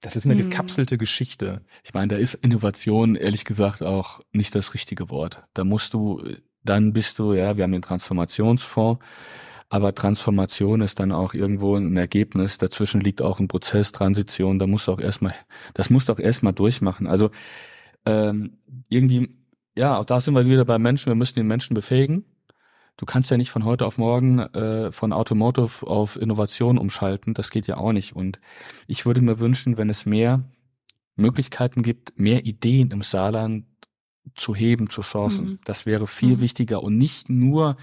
das ist eine hm. gekapselte Geschichte. Ich meine, da ist Innovation ehrlich gesagt auch nicht das richtige Wort. Da musst du, dann bist du, ja, wir haben den Transformationsfonds, aber Transformation ist dann auch irgendwo ein Ergebnis. Dazwischen liegt auch ein Prozess, Transition. Da musst du auch erstmal, das musst du auch erstmal durchmachen. Also ähm, irgendwie ja, auch da sind wir wieder bei Menschen. Wir müssen den Menschen befähigen. Du kannst ja nicht von heute auf morgen äh, von Automotive auf Innovation umschalten. Das geht ja auch nicht. Und ich würde mir wünschen, wenn es mehr Möglichkeiten gibt, mehr Ideen im Saarland zu heben, zu sourcen. Mhm. Das wäre viel mhm. wichtiger und nicht nur,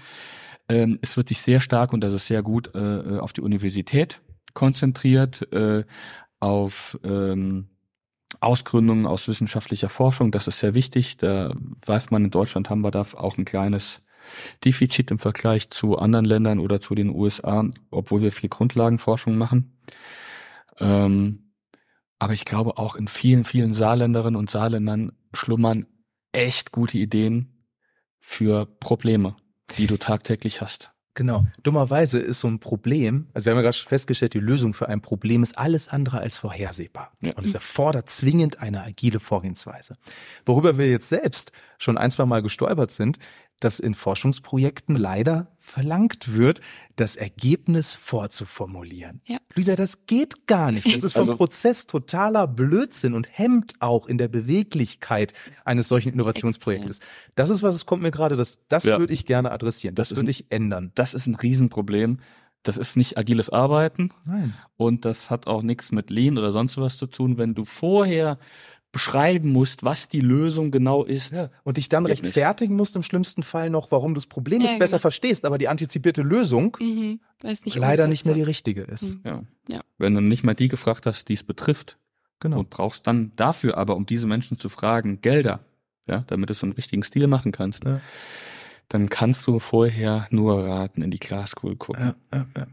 ähm, es wird sich sehr stark und das ist sehr gut äh, auf die Universität konzentriert, äh, auf ähm, Ausgründungen aus wissenschaftlicher Forschung, das ist sehr wichtig. Da weiß man, in Deutschland haben wir da auch ein kleines Defizit im Vergleich zu anderen Ländern oder zu den USA, obwohl wir viel Grundlagenforschung machen. Ähm, aber ich glaube, auch in vielen, vielen Saarländerinnen und Saarländern schlummern echt gute Ideen, für Probleme, die du tagtäglich hast. Genau. Dummerweise ist so ein Problem, also wir haben ja gerade schon festgestellt, die Lösung für ein Problem ist alles andere als vorhersehbar. Ja. Und es erfordert zwingend eine agile Vorgehensweise. Worüber wir jetzt selbst schon ein, zwei Mal gestolpert sind, dass in Forschungsprojekten leider verlangt wird, das Ergebnis vorzuformulieren. Ja. Luisa, das geht gar nicht. Das ist vom Also- Prozess totaler Blödsinn und hemmt auch in der Beweglichkeit eines solchen Innovationsprojektes. Das ist was, es kommt mir gerade, das, das Ja. würde ich gerne adressieren. Das, Das ist würde ich ändern. Das ist ein Riesenproblem. Das ist nicht agiles Arbeiten Nein. und das hat auch nichts mit Lean oder sonst was zu tun, wenn du vorher beschreiben musst, was die Lösung genau ist. Ja. Und dich dann Geht nicht. rechtfertigen musst im schlimmsten Fall noch, warum du das Problem Ja, jetzt besser genau. verstehst, aber die antizipierte Lösung Mhm. Es nicht leider nicht mehr die richtige ist. Mhm. Ja. Ja. Wenn du nicht mal die gefragt hast, die es betrifft Genau. und brauchst dann dafür aber, um diese Menschen zu fragen, Gelder, ja, damit du so einen richtigen Stil machen kannst, Ja. dann kannst du vorher nur raten, in die Glaskugel gucken. Ja, ja, ja.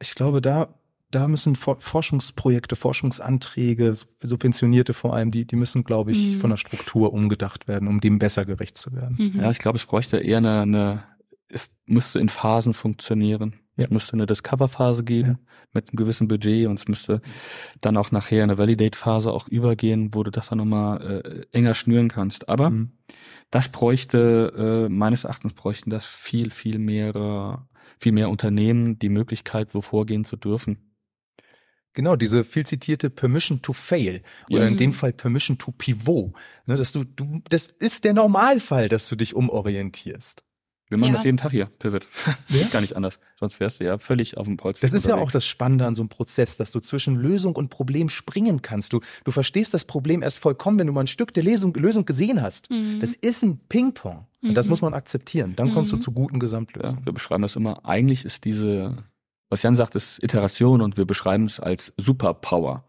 Ich glaube, da, da müssen For Forschungsprojekte, Forschungsanträge, subventionierte vor allem, die, die müssen, glaube ich, Mhm. von der Struktur umgedacht werden, um dem besser gerecht zu werden. Mhm. Ja, ich glaube, es bräuchte eher eine, eine es müsste in Phasen funktionieren. Ja. Es müsste eine Discover-Phase geben mit einem gewissen Budget und es müsste dann auch nachher eine Validate-Phase auch übergehen, wo du das dann nochmal äh, enger schnüren kannst. Aber Mhm. das bräuchte, äh, meines Erachtens bräuchten das viel, viel mehr, viel mehr Unternehmen die Möglichkeit, so vorgehen zu dürfen. Genau, diese viel zitierte Permission to fail oder in Mhm. dem Fall Permission to pivot. Ne, dass du, du, das ist der Normalfall, dass du dich umorientierst. Wir machen Ja. das jeden Tag hier, Pivot. Ja? Gar nicht anders. Sonst wärst du ja völlig auf dem Holz. Das ist ja auch das Spannende an so einem Prozess, dass du zwischen Lösung und Problem springen kannst. Du, du verstehst das Problem erst vollkommen, wenn du mal ein Stück der Lesung, Lösung gesehen hast. Mhm. Das ist ein Ping-Pong. Und das Mhm. muss man akzeptieren. Dann kommst du Mhm. zu guten Ja, Gesamtlösungen. wir beschreiben das immer. Eigentlich ist diese, was Jan sagt, ist Iteration und wir beschreiben es als Superpower.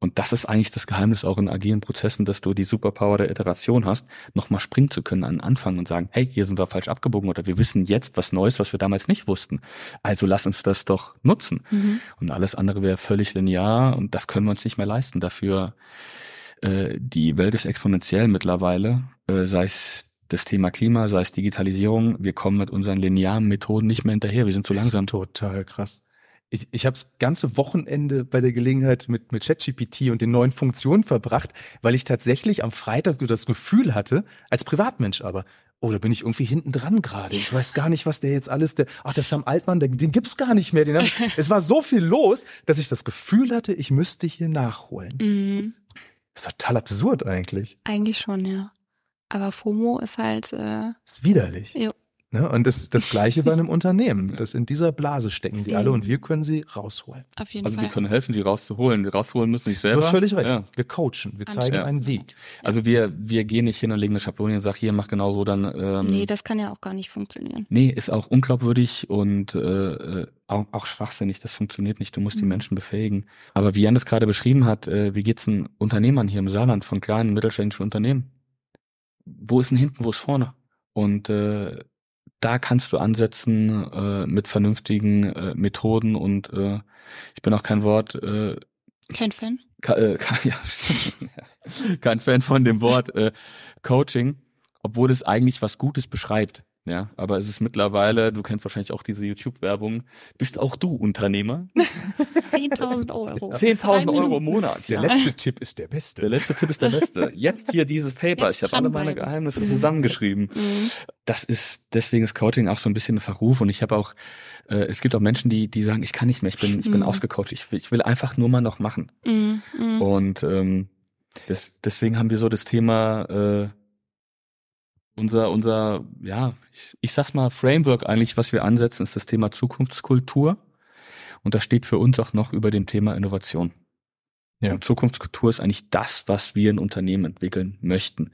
Und das ist eigentlich das Geheimnis auch in agilen Prozessen, dass du die Superpower der Iteration hast, nochmal springen zu können an den Anfang und sagen, hey, hier sind wir falsch abgebogen oder wir wissen jetzt was Neues, was wir damals nicht wussten. Also lass uns das doch nutzen. Mhm. Und alles andere wäre völlig linear und das können wir uns nicht mehr leisten. Dafür, äh, die Welt ist exponentiell mittlerweile, äh, sei es das Thema Klima, sei es Digitalisierung. Wir kommen mit unseren linearen Methoden nicht mehr hinterher. Wir sind zu Ist langsam. Total krass. Ich, ich habe das ganze Wochenende bei der Gelegenheit mit, mit ChatGPT und den neuen Funktionen verbracht, weil ich tatsächlich am Freitag so das Gefühl hatte, als Privatmensch aber, oh, da bin ich irgendwie hinten dran gerade. Ich weiß gar nicht, was der jetzt alles, der, ach, der Sam Altmann, der, den gibt's gar nicht mehr. Den hab, es war so viel los, dass ich das Gefühl hatte, ich müsste hier nachholen. Mhm. ist total absurd eigentlich. Eigentlich schon, ja. Aber FOMO ist halt, äh, ist widerlich. Jo. Ne? Und das, das Gleiche bei einem Unternehmen. Das in dieser Blase stecken die alle und wir können sie rausholen. auf jeden Also Fall. wir können helfen, sie rauszuholen. Die rauszuholen müssen sich selber. Du hast völlig recht. Ja. Wir coachen, wir zeigen Anschluss. einen Weg. Also wir, wir gehen nicht hin und legen eine Schablone und sagen, hier, mach genau so, dann ähm, nee, das kann ja auch gar nicht funktionieren. Nee, ist auch unglaubwürdig und äh, äh, auch, auch schwachsinnig. Das funktioniert nicht. Du musst die Mhm. Menschen befähigen. Aber wie Jan das gerade beschrieben hat, äh, wie geht's den Unternehmern hier im Saarland von kleinen und mittelständischen Unternehmen? Wo ist denn hinten, wo ist vorne? Und äh, da kannst du ansetzen äh, mit vernünftigen äh, Methoden und äh, ich bin auch kein Wort, äh, Kein Fan? Ka- äh, ka- ja, kein Fan von dem Wort äh, Coaching, obwohl es eigentlich was Gutes beschreibt. Ja, aber es ist mittlerweile, du kennst wahrscheinlich auch diese YouTube-Werbung, bist auch du Unternehmer? 10.000 Euro. 10.000 Drei Euro im Monat. Der Ja. letzte Tipp ist der Der beste. letzte Tipp ist der beste. Jetzt hier dieses Paper. Jetzt ich habe alle meine. Geheimnisse Mhm. zusammengeschrieben. Mhm. Das ist, deswegen ist Coaching auch so ein bisschen ein Verruf. Und ich habe auch, äh, es gibt auch Menschen, die, die sagen, ich kann nicht mehr, ich bin, ich bin Mhm. ausgecoacht, ich will, ich will einfach nur mal noch machen. Mhm. Mhm. Und ähm, des, deswegen haben wir so das Thema äh, unser unser ja ich, ich sag's mal Framework eigentlich, was wir ansetzen, ist das Thema Zukunftskultur und das steht für uns auch noch über dem Thema Innovation. Ja. Und Zukunftskultur ist eigentlich das, was wir in Unternehmen entwickeln möchten,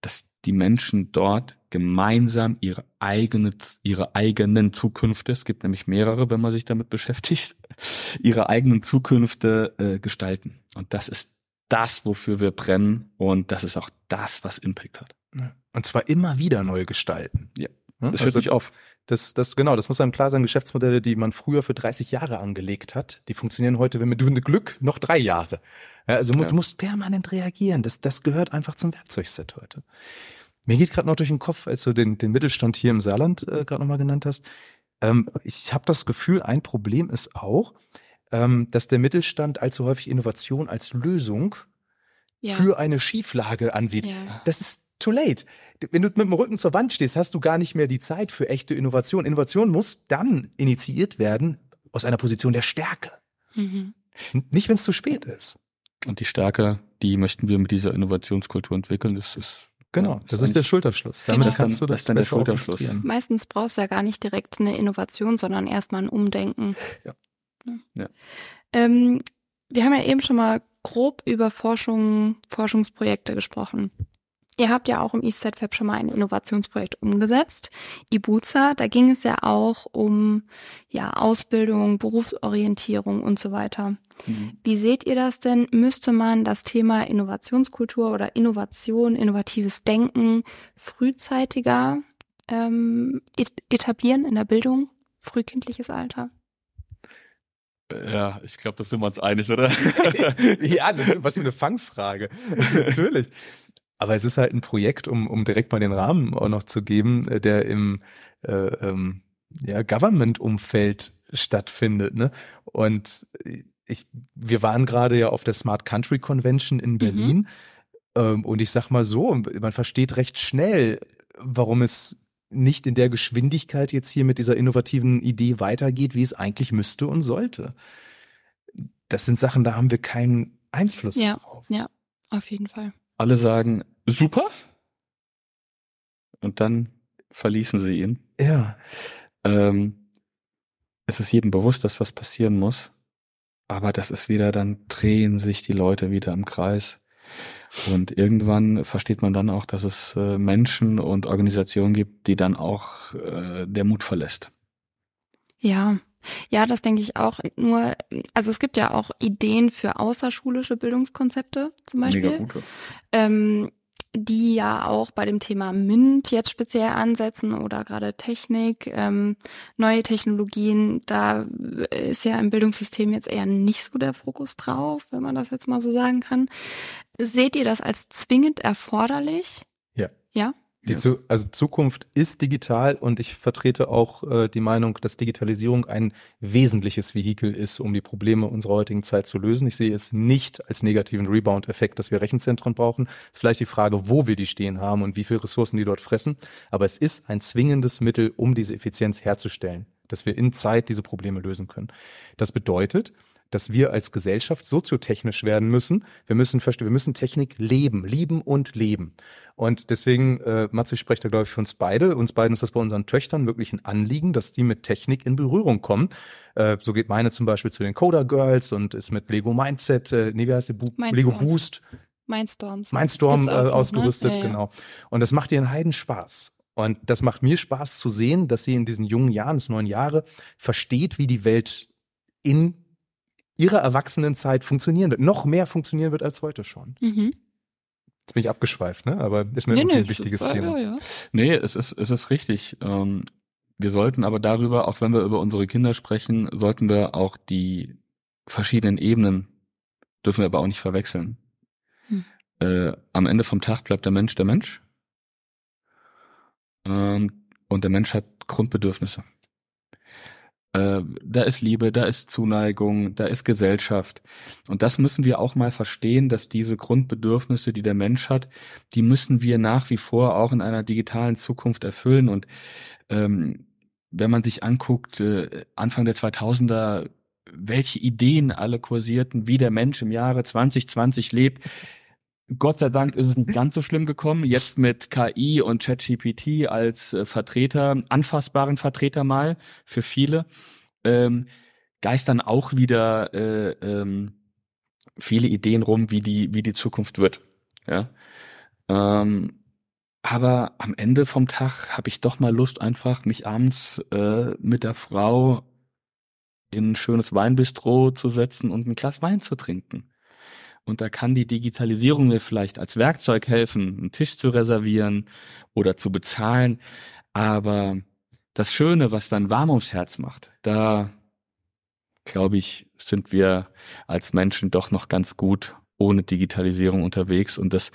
dass die Menschen dort gemeinsam ihre eigene ihre eigenen Zukünfte, es gibt nämlich mehrere, wenn man sich damit beschäftigt, ihre eigenen Zukünfte äh, gestalten. Und das ist das, wofür wir brennen und das ist auch das, was Impact hat. Und zwar immer wieder neu gestalten. Ja. Ne? Das Also hört nicht auf. Das, das, genau, das muss einem klar sein. Geschäftsmodelle, die man früher für 30 Jahre angelegt hat, die funktionieren heute, wenn mit Glück, noch drei Jahre. Ja, also mu- Ja. du musst permanent reagieren. Das, das gehört einfach zum Werkzeugset heute. Mir geht gerade noch durch den Kopf, als du den, den Mittelstand hier im Saarland äh, gerade nochmal genannt hast. Ähm, ich habe das Gefühl, ein Problem ist auch, ähm, dass der Mittelstand allzu häufig Innovation als Lösung Ja. für eine Schieflage ansieht. ja. Das ist too late. Wenn du mit dem Rücken zur Wand stehst, hast du gar nicht mehr die Zeit für echte Innovation. Innovation muss dann initiiert werden aus einer Position der Stärke. Mhm. Nicht, wenn es zu spät ist. Und die Stärke, die möchten wir mit dieser Innovationskultur entwickeln. Das ist Genau, das ist der Schulterschluss. Genau. Damit Das kannst du das das, ist dann der besser Schulterschluss. Meistens brauchst du ja gar nicht direkt eine Innovation, sondern erstmal ein Umdenken. Ja. Ja. Ähm, wir haben ja eben schon mal grob über Forschung, Forschungsprojekte gesprochen. Ihr habt ja auch im Eastside Fab schon mal ein Innovationsprojekt umgesetzt. Ibuza, da ging es ja auch um ja, Ausbildung, Berufsorientierung und so weiter. Mhm. Wie seht ihr das denn? Müsste man das Thema Innovationskultur oder Innovation, innovatives Denken frühzeitiger ähm, et- etablieren in der Bildung? Frühkindliches Alter? Ja, ich glaube, das sind wir uns einig, oder? ja, was für eine Fangfrage. natürlich. Aber es ist halt ein Projekt, um, um direkt mal den Rahmen auch noch zu geben, äh, der im äh, ähm, ja, Government-Umfeld stattfindet. Ne? Und ich, wir waren gerade ja auf der Smart Country Convention in Berlin. Ähm, und ich sag mal so, man versteht recht schnell, warum es nicht in der Geschwindigkeit jetzt hier mit dieser innovativen Idee weitergeht, wie es eigentlich müsste und sollte. Das sind Sachen, da haben wir keinen Einfluss Ja. drauf. Auf jeden Fall. Alle sagen, super. Und dann verließen sie ihn. Ja. Ähm, es ist jedem bewusst, dass was passieren muss. Aber das ist wieder, dann drehen sich die Leute wieder im Kreis. Und irgendwann versteht man dann auch, dass es äh, Menschen und Organisationen gibt, die dann auch äh, der Mut verlässt. Ja. Ja, das denke ich auch. Nur, also es gibt ja auch Ideen für außerschulische Bildungskonzepte zum Beispiel. gute. ähm, die ja auch bei dem Thema MINT jetzt speziell ansetzen oder gerade Technik, ähm, neue Technologien. Da ist ja im Bildungssystem jetzt eher nicht so der Fokus drauf, wenn man das jetzt mal so sagen kann. Seht ihr das als zwingend erforderlich? Ja. Ja? Die. Zu, also Zukunft ist digital und ich vertrete auch äh, die Meinung, dass Digitalisierung ein wesentliches Vehikel ist, um die Probleme unserer heutigen Zeit zu lösen. Ich sehe es nicht als negativen Rebound-Effekt, dass wir Rechenzentren brauchen. ist vielleicht die Frage, wo wir die stehen haben und wie viele Ressourcen die dort fressen. Aber es ist ein zwingendes Mittel, um diese Effizienz herzustellen, dass wir in Zeit diese Probleme lösen können. Das bedeutet, dass wir als Gesellschaft soziotechnisch werden müssen. Wir müssen verstehen, wir müssen Technik leben, lieben und leben. Und deswegen, äh, Matze, ich spreche da, glaube ich, für uns beide. Uns beiden ist das bei unseren Töchtern wirklich ein Anliegen, dass die mit Technik in Berührung kommen. Äh, so geht meine zum Beispiel zu den Coder Girls und ist mit Lego Mindset, äh, nee, wie heißt die? Bu Mindstorms. Lego Boost, Mindstorms. Mindstorm äh, ne? ausgerüstet, Ja, ja. genau. Und das macht ihr einen Heiden Spaß. Und das macht mir Spaß zu sehen, dass sie in diesen jungen Jahren, das neun Jahre, versteht, wie die Welt in ihrer Erwachsenenzeit funktionieren wird. Noch mehr funktionieren wird als heute schon. Mhm. Jetzt bin ich abgeschweift, ne? Aber ist mir Nee, nee, ein wichtiges ja, Thema. Ja, ja. Nee, es ist, es ist richtig. Ähm, wir sollten aber darüber, auch wenn wir über unsere Kinder sprechen, sollten wir auch die verschiedenen Ebenen, dürfen wir aber auch nicht verwechseln. Hm. Äh, am Ende vom Tag bleibt der Mensch der Mensch. Ähm, und der Mensch hat Grundbedürfnisse. Äh, da ist Liebe, da ist Zuneigung, da ist Gesellschaft. Und das müssen wir auch mal verstehen, dass diese Grundbedürfnisse, die der Mensch hat, die müssen wir nach wie vor auch in einer digitalen Zukunft erfüllen. Und ähm, wenn man sich anguckt, äh, Anfang der 2000er, welche Ideen alle kursierten, wie der Mensch im Jahre 2020 lebt, Gott sei Dank ist es nicht ganz so schlimm gekommen. Jetzt mit KI und ChatGPT als äh, Vertreter, anfassbaren Vertreter mal für viele, ähm, geistern auch wieder äh, ähm, viele Ideen rum, wie die, wie die Zukunft wird. Ja. Ähm, aber am Ende vom Tag habe ich doch mal Lust, einfach mich abends äh, mit der Frau in ein schönes Weinbistro zu setzen und ein Glas Wein zu trinken. Und da kann die Digitalisierung mir vielleicht als Werkzeug helfen, einen Tisch zu reservieren oder zu bezahlen. Aber das Schöne, was dann warm ums Herz macht, da glaube ich, sind wir als Menschen doch noch ganz gut ohne Digitalisierung unterwegs. Und das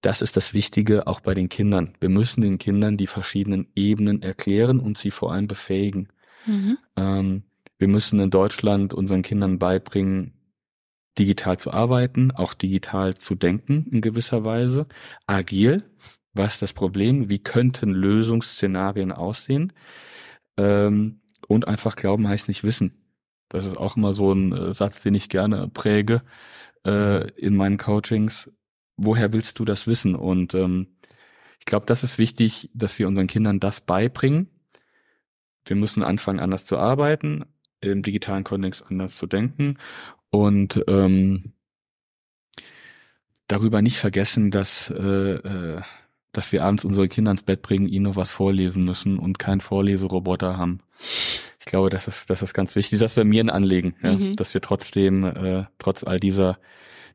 das ist das Wichtige auch bei den Kindern. Wir müssen den Kindern die verschiedenen Ebenen erklären und sie vor allem befähigen. Mhm. Ähm, wir müssen in Deutschland unseren Kindern beibringen, digital zu arbeiten, auch digital zu denken in gewisser Weise. Agil, was ist das Problem? Wie könnten Lösungsszenarien aussehen? Ähm, und einfach glauben heißt nicht wissen. Das ist auch immer so ein äh, Satz, den ich gerne präge äh, in meinen Coachings. Woher willst du das wissen? Und ähm, ich glaube, das ist wichtig, dass wir unseren Kindern das beibringen. Wir müssen anfangen, anders zu arbeiten, im digitalen Kontext anders zu denken und ähm, darüber nicht vergessen, dass, äh, äh, dass wir abends unsere Kinder ins Bett bringen, ihnen noch was vorlesen müssen und keinen Vorleseroboter haben. Ich glaube, das ist, das ist ganz wichtig. Das wäre mir ein Anliegen, ja, mhm. dass wir trotzdem, äh, trotz all dieser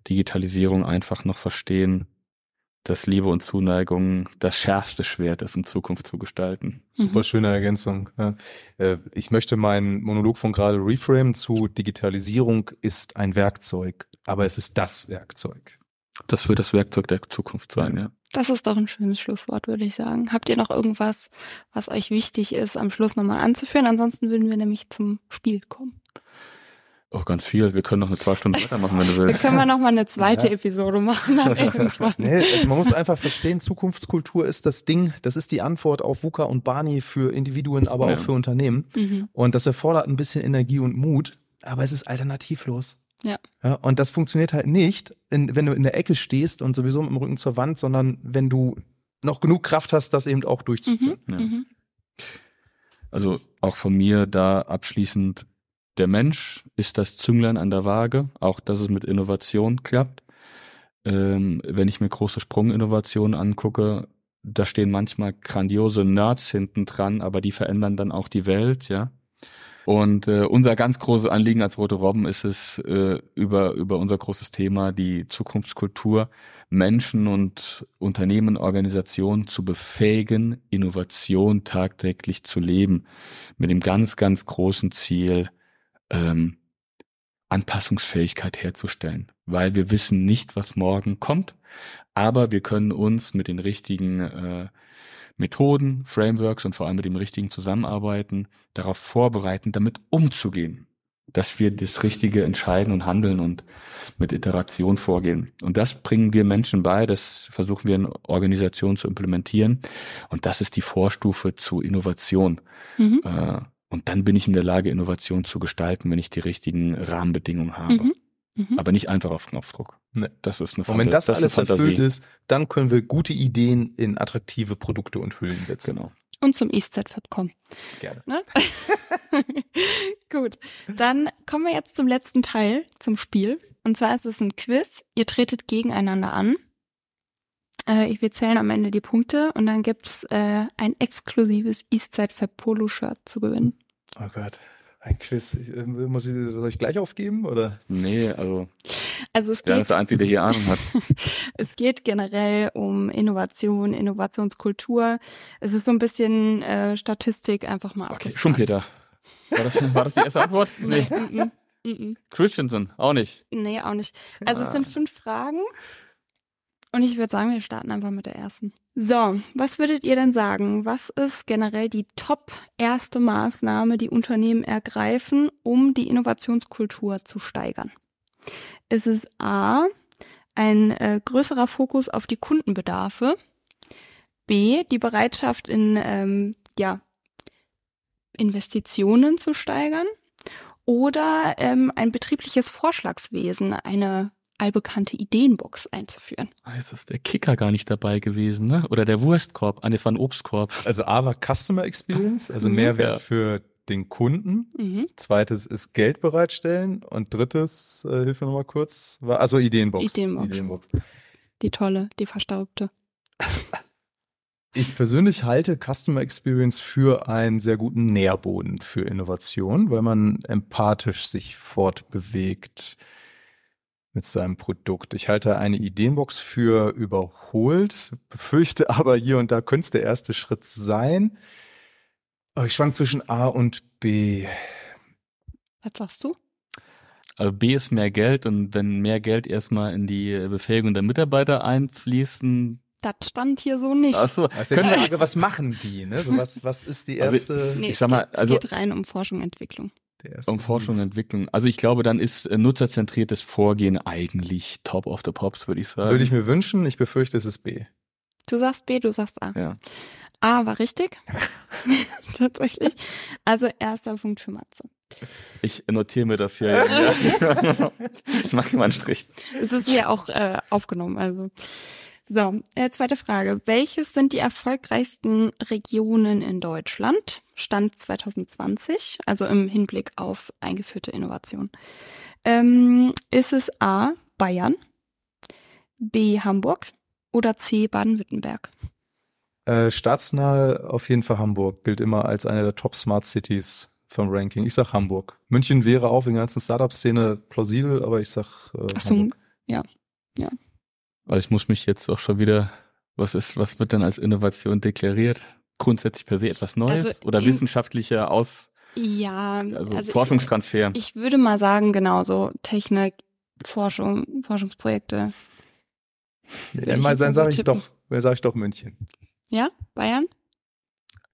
Digitalisierung einfach noch verstehen, dass Liebe und Zuneigung das schärfste Schwert ist, um Zukunft zu gestalten. Super schöne Ergänzung. Ja. Äh, ich möchte meinen Monolog von gerade reframen zu Digitalisierung ist ein Werkzeug, aber es ist das Werkzeug. Das wird das Werkzeug der Zukunft sein, ja. Das ist doch ein schönes Schlusswort, würde ich sagen. Habt ihr noch irgendwas, was euch wichtig ist, am Schluss nochmal anzuführen? Ansonsten würden wir nämlich zum Spiel kommen. Oh, ganz viel. Wir können noch eine zwei Stunden weitermachen, wenn du willst. Wir können wir noch mal eine zweite ja. Episode machen dann irgendwann. Nee, also man muss einfach verstehen, Zukunftskultur ist das Ding, das ist die Antwort auf VUCA und Barney für Individuen, aber ja. auch für Unternehmen. Mhm. Und das erfordert ein bisschen Energie und Mut, aber es ist alternativlos. Ja. ja. Und das funktioniert halt nicht, in, wenn du in der Ecke stehst und sowieso mit dem Rücken zur Wand, sondern wenn du noch genug Kraft hast, das eben auch durchzuführen. Mhm. Ja. Mhm. Also auch von mir da abschließend der Mensch ist das Zünglein an der Waage, auch dass es mit Innovation klappt. Ähm, wenn ich mir große Sprunginnovationen angucke, da stehen manchmal grandiose Nerds hinten dran, aber die verändern dann auch die Welt, ja. Und äh, unser ganz großes Anliegen als Rote Robben ist es, äh, über, über unser großes Thema, die Zukunftskultur, Menschen und Unternehmen, Organisationen zu befähigen, Innovation tagtäglich zu leben. Mit dem ganz, ganz großen Ziel, ähm, Anpassungsfähigkeit herzustellen, weil wir wissen nicht, was morgen kommt, aber wir können uns mit den richtigen äh, Methoden, Frameworks und vor allem mit dem richtigen Zusammenarbeiten darauf vorbereiten, damit umzugehen, dass wir das Richtige entscheiden und handeln und mit Iteration vorgehen. Und das bringen wir Menschen bei, das versuchen wir in Organisationen zu implementieren. Und das ist die Vorstufe zu Innovation. Mhm. Äh, und dann bin ich in der Lage, Innovation zu gestalten, wenn ich die richtigen Rahmenbedingungen habe. Mhm. Mhm. Aber nicht einfach auf Knopfdruck. Nee. Das ist eine Und wenn das, das alles erfüllt ist, dann können wir gute Ideen in attraktive Produkte und Hüllen setzen. Genau. Und zum Eastside-Web kommen. Gerne. Ne? Gut, dann kommen wir jetzt zum letzten Teil, zum Spiel. Und zwar ist es ein Quiz. Ihr tretet gegeneinander an. Äh, wir zählen am Ende die Punkte und dann gibt's äh, ein exklusives Eastside Fab Polo Shirt zu gewinnen. Oh Gott. Ein Quiz. Äh, muss ich das euch gleich aufgeben oder? Nee, also. Also es geht. Ja, ist der Einzige, der hier Ahnung hat. es geht generell um Innovation, Innovationskultur. Es ist so ein bisschen äh, Statistik einfach mal Okay, Schumpeter. War das, war das die erste Antwort? Nee. nee. Christensen, auch nicht. Nee, auch nicht. Also ah. es sind fünf Fragen. Und ich würde sagen, wir starten einfach mit der ersten. So, was würdet ihr denn sagen? Was ist generell die top erste Maßnahme, die Unternehmen ergreifen, um die Innovationskultur zu steigern? Ist es A, ein äh, größerer Fokus auf die Kundenbedarfe? B, die Bereitschaft in ähm, ja, Investitionen zu steigern? Oder ähm, ein betriebliches Vorschlagswesen, eine allbekannte Ideenbox einzuführen. Ah, jetzt ist der Kicker gar nicht dabei gewesen, ne? Oder der Wurstkorb. Ah, das war ein Obstkorb. Also A war Customer Experience, also mhm. Mehrwert ja. für den Kunden. Mhm. Zweites ist Geld bereitstellen. Und drittes, äh, hilf mir nochmal kurz, war also Ideenbox. Ideenbox. Ideenbox. Die tolle, die verstaubte. Ich persönlich halte Customer Experience für einen sehr guten Nährboden für Innovation, weil man empathisch sich fortbewegt mit seinem Produkt. Ich halte eine Ideenbox für überholt, befürchte aber hier und da könnte es der erste Schritt sein. Ich schwank zwischen A und B. Was sagst du? Also B ist mehr Geld und wenn mehr Geld erstmal in die Befähigung der Mitarbeiter einfließen. Das stand hier so nicht. Ach so, Also die Frage, was machen die? Ne? So was, was ist die erste, nee, ich es, sag mal, geht, also- es geht rein um Forschung und Entwicklung. Der erste um Forschung und Entwicklung. Also ich glaube, dann ist äh, nutzerzentriertes Vorgehen eigentlich top of the pops, würde ich sagen. Würde ich mir wünschen, ich befürchte, es ist B. Du sagst B, du sagst A. Ja. A war richtig. Tatsächlich. Also erster Punkt für Matze. Ich notiere mir das hier. ja. ich mache hier mal einen Strich. Es ist hier auch äh, aufgenommen. Also so, äh, zweite Frage. Welches sind die erfolgreichsten Regionen in Deutschland? Stand 2020, also im Hinblick auf eingeführte Innovation. Ähm, ist es A. Bayern, B. Hamburg oder C. Baden-Württemberg? Äh, staatsnahe auf jeden Fall Hamburg, gilt immer als eine der Top Smart Cities vom Ranking. Ich sag Hamburg. München wäre auch wegen der ganzen Startup-Szene plausibel, aber ich sag äh, Ach so, Hamburg. Also ich muss mich jetzt auch schon wieder, was ist, was wird denn als Innovation deklariert? Grundsätzlich per se etwas Neues Also oder wissenschaftlicher Aus, Ja, also, also Forschungstransfer. ich, ich würde mal sagen, genauso Technik, Forschung, Forschungsprojekte. Ich mal sein, sage ich doch, wer sage ich doch München. Ja, Bayern?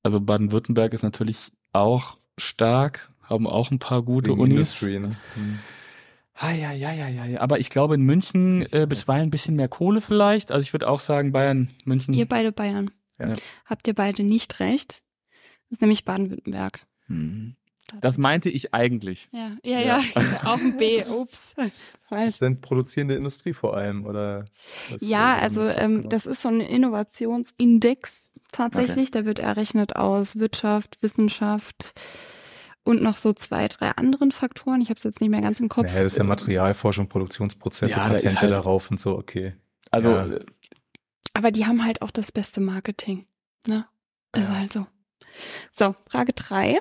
also Baden-Württemberg ist natürlich auch stark, haben auch ein paar gute Wegen Unis. Industry, ne? Hm. Ah, ja, ja, ja, ja, ja. Aber ich glaube in München äh, bisweilen ein bisschen mehr Kohle vielleicht. Also ich würde auch sagen Bayern, München. Ihr beide Bayern. Ja. Habt ihr beide nicht recht? Das ist nämlich Baden-Württemberg. Mhm. Das meinte ich eigentlich. Ja, ja, ja, auch ein B. Ups. Das sind produzierende Industrie vor allem, oder? Ja, also ähm, genau? das ist so ein Innovationsindex tatsächlich. Der wird errechnet aus Wirtschaft, Wissenschaft und noch so zwei, drei anderen Faktoren. Ich habe es jetzt nicht mehr ganz im Kopf. Naja, das ist ja Materialforschung, Produktionsprozesse, Ja, da Patente halt- darauf und so, okay. Also Ja. äh, Aber die haben halt auch das beste Marketing. Ne? Also Ja. halt so. So, Frage drei.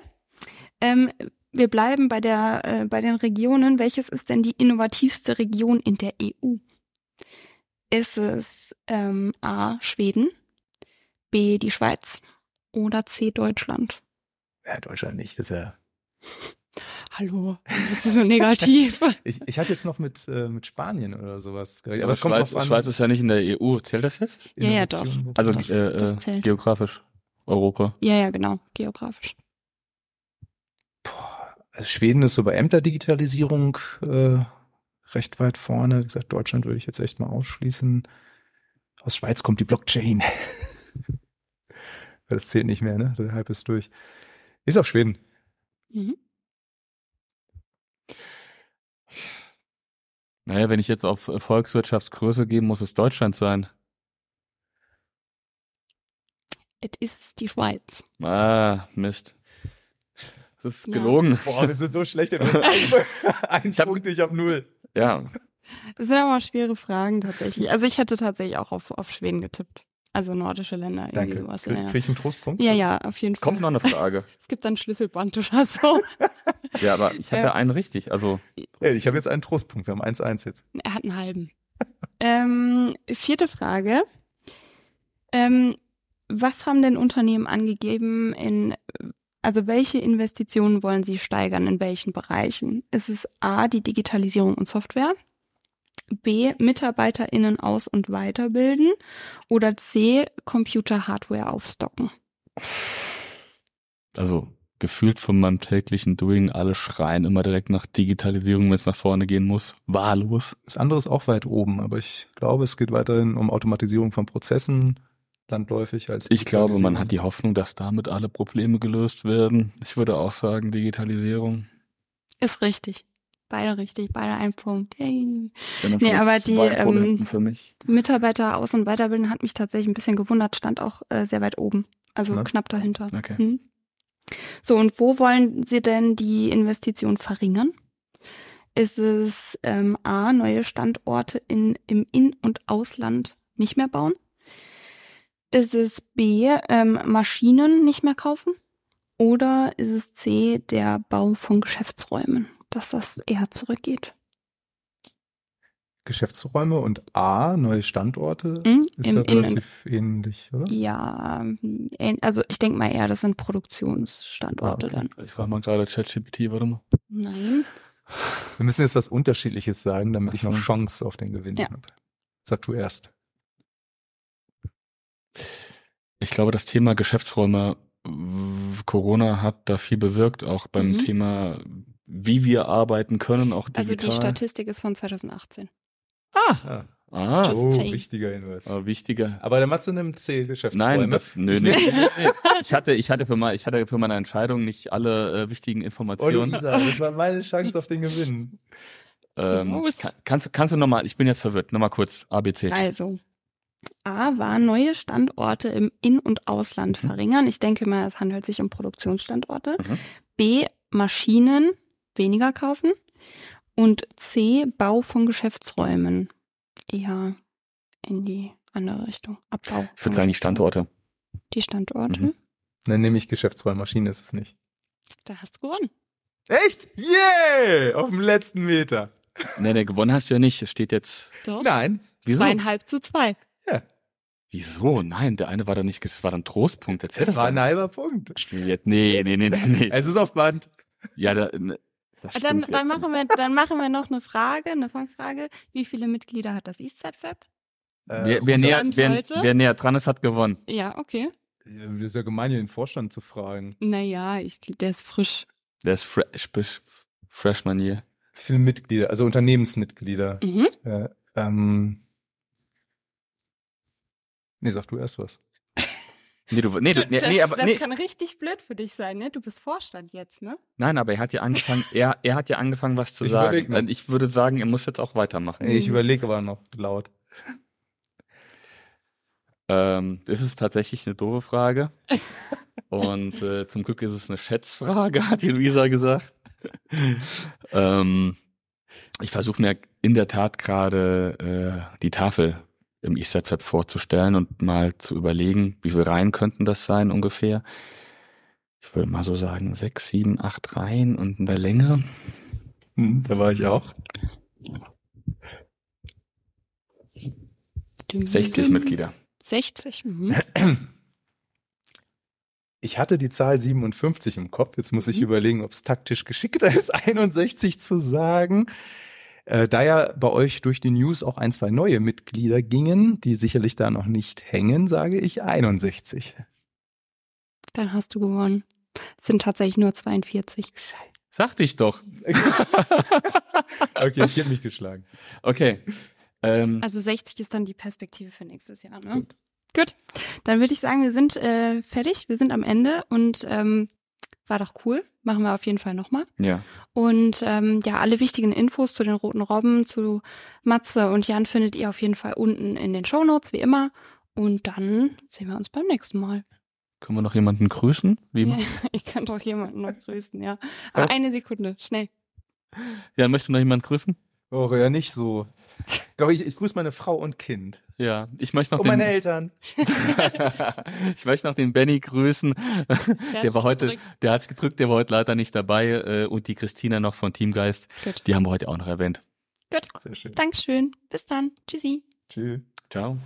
Ähm, wir bleiben bei der, äh, bei den Regionen. Welches ist denn die innovativste Region in der EU? Ist es ähm, A. Schweden, B. die Schweiz oder C. Deutschland? Ja, Deutschland nicht, das ist ja. Hallo, bist du so negativ? Ich, ich hatte jetzt noch mit, äh, mit Spanien oder sowas gerechnet. aber Aber es kommt Schweiz, drauf an. Schweiz ist ja nicht in der EU. Zählt das jetzt? Ja, ja, wo- Also Doch, äh, das äh, zählt. geografisch Europa. ja, ja, genau, geografisch. Boah, also Schweden ist so bei Ämterdigitalisierung äh, recht weit vorne. Wie gesagt, Deutschland würde ich jetzt echt mal ausschließen. Aus Schweiz kommt die Blockchain. das zählt nicht mehr, ne? Der Hype ist durch. Ist auch Schweden. Mhm. Naja, wenn ich jetzt auf äh, Volkswirtschaftsgröße gehe, muss es Deutschland sein. Es ist die Schweiz. Ah, Mist. Das ist Ja. gelogen. Boah, wir sind so schlecht. Ein, ein Ich hab- Punkt, ich habe null. Ja, Das sind aber schwere Fragen tatsächlich. Also ich hätte tatsächlich auch auf, auf Schweden getippt. Also nordische Länder, irgendwie Danke. sowas. Krieg, Ja, krieg ich einen Trostpunkt? ja, ja, auf jeden Fall. kommt noch eine Frage. Es gibt dann Schlüsselband oder so. Ja, aber ich habe Ja. einen richtig. Also Ja, ich habe jetzt einen Trostpunkt. Wir haben 1-1 jetzt. er hat einen halben. ähm, vierte Frage. Ähm, was haben denn Unternehmen angegeben in, also welche Investitionen wollen sie steigern, in welchen Bereichen? Ist es A, die Digitalisierung und Software? B, MitarbeiterInnen aus- und weiterbilden? Oder C, Computer-Hardware aufstocken? also gefühlt von meinem täglichen Doing, alle schreien immer direkt nach Digitalisierung, wenn es nach vorne gehen muss. Wahllos. Das andere ist auch weit oben, aber ich glaube, es geht weiterhin um Automatisierung von Prozessen, landläufig als Ich glaube, man hat die Hoffnung, dass damit alle Probleme gelöst werden. Ich würde auch sagen, Digitalisierung. Ist richtig. Beide richtig, beide ein Punkt. Yay. Nee, aber die, ähm, hinten für mich. Mitarbeiter aus- und weiterbilden hat mich tatsächlich ein bisschen gewundert, stand auch äh, sehr weit oben. Also Ne? knapp dahinter. Okay. Hm. So, und wo wollen Sie denn die Investition verringern? Ist es ähm, A, neue Standorte in, im In- und Ausland nicht mehr bauen? Ist es B, ähm, Maschinen nicht mehr kaufen? Oder ist es C, der Bau von Geschäftsräumen, dass das eher zurückgeht? Geschäftsräume und A, neue Standorte, Hm? ist Im ja In- relativ ähnlich, oder? Ja, also ich denke mal eher, das sind Produktionsstandorte Ah, okay. dann. Ich frage mal gerade ChatGPT, warte mal. Nein. Wir müssen jetzt was Unterschiedliches sagen, damit ich noch. Chance auf den Gewinn Ja. habe. Sag du erst. Ich glaube, das Thema Geschäftsräume, Corona hat da viel bewirkt, auch beim Mhm. Thema, wie wir arbeiten können, auch digital. Also die Statistik ist von 2018. Ah, Ah, Just oh, saying. wichtiger Hinweis. aber wichtiger. Aber der Matze nimmt C Geschäftsräume. Nein, das, nö, nee. Ich hatte, ich hatte für mal, ich hatte für meine Entscheidung nicht alle äh, wichtigen Oh, Informationen. Luisa, das war meine Chance auf den Gewinn. ähm, kann, kannst, du- kannst du nochmal, ich bin jetzt verwirrt, nochmal kurz, ABC. Also, A war neue Standorte im In- und Ausland Mhm. verringern. Ich denke mal, es handelt sich um Produktionsstandorte. Mhm. B, Maschinen weniger kaufen. Und C, Bau von Geschäftsräumen. Eher in die andere Richtung. Abbau. Ich würde sagen, die Standorte. Die Standorte. Mhm. Dann nehme ich Geschäftsräummaschine, ist es nicht. Da hast du gewonnen. Echt? Yeah! Auf dem letzten Meter. Nee, nee, gewonnen hast du ja nicht. Es steht jetzt. Doch. Nein. Wieso? Zweieinhalb zu zwei. Ja. Wieso? Nein, der eine war doch nicht, das war dann Trostpunkt. Doch war ein halber Punkt. Nee, nee, nee, nee, nee. Es ist auf Band. Ja, da, ne, das Dann, dann, machen wir, dann machen wir noch eine Frage, eine Fangfrage. Wie viele Mitglieder hat das Eastside Fab? Äh, Wer, wer, näher, wer, wer näher dran ist, hat gewonnen. Ja, okay. Ja, ist ja gemein, hier den Vorstand zu fragen. Naja, ich, der ist frisch. Der ist fresh, fresh, Freshman hier. Wie viele Mitglieder, also Unternehmensmitglieder. Mhm. Ja, ähm. Nee, sag du erst was. Nee, du, nee, du, nee, das nee, aber, das nee, kann richtig blöd für dich sein, ne? Du bist Vorstand jetzt, ne? nein, aber er hat ja angefangen, er, er hat ja angefangen, was zu Ich sagen. Ich würde sagen, er muss jetzt auch weitermachen. Ich Mhm. überlege aber noch laut. Ähm, das ist tatsächlich eine doofe Frage. Und äh, zum Glück ist es eine Schätzfrage, hat die Luisa gesagt. ähm, ich versuche mir in der Tat gerade äh, die Tafel im ESET-Fab vorzustellen und mal zu überlegen, wie viele Reihen könnten das sein ungefähr. Ich würde mal so sagen, sechs, sieben, acht Reihen und in der Länge. Hm, da war ich auch. 60 Mitglieder. 60. Mhm. Ich hatte die Zahl 57 im Kopf. Jetzt muss ich Mhm. überlegen, ob es taktisch geschickter ist, 61 zu sagen. Äh, da ja bei euch durch die News auch ein, zwei neue Mitglieder gingen, die sicherlich da noch nicht hängen, sage ich 61. Dann hast du gewonnen. Es sind tatsächlich nur 42. Sagte ich doch. Okay, ich gebe mich geschlagen. Okay. Ähm, Also 60 ist dann die Perspektive für nächstes Jahr, ne? Gut. Dann würde ich sagen, wir sind äh, fertig. Wir sind am Ende und ähm, war doch cool. Machen wir auf jeden Fall nochmal. ja. Und ähm, ja, alle wichtigen Infos zu den Roten Robben, zu Matze und Jan findet ihr auf jeden Fall unten in den Shownotes, wie immer. Und dann sehen wir uns beim nächsten Mal. Können wir noch jemanden grüßen? Wie, Ja, ich kann doch jemanden noch grüßen, ja. Aber Was? eine Sekunde, schnell. Ja, möchte noch jemand grüßen? Oh, ja, nicht so. Doch, ich, ich grüße meine Frau und Kind. Ja, ich möchte noch Und meine den, Eltern. ich möchte noch den Benny grüßen. Der, hat's war heute, gedrückt. der hat gedrückt, der war heute leider nicht dabei äh, und die Christina noch von Teamgeist, Gut. die haben wir heute auch noch erwähnt. Gut. Sehr schön. Dankeschön. Bis dann. Tschüssi. Tschüss. Ciao.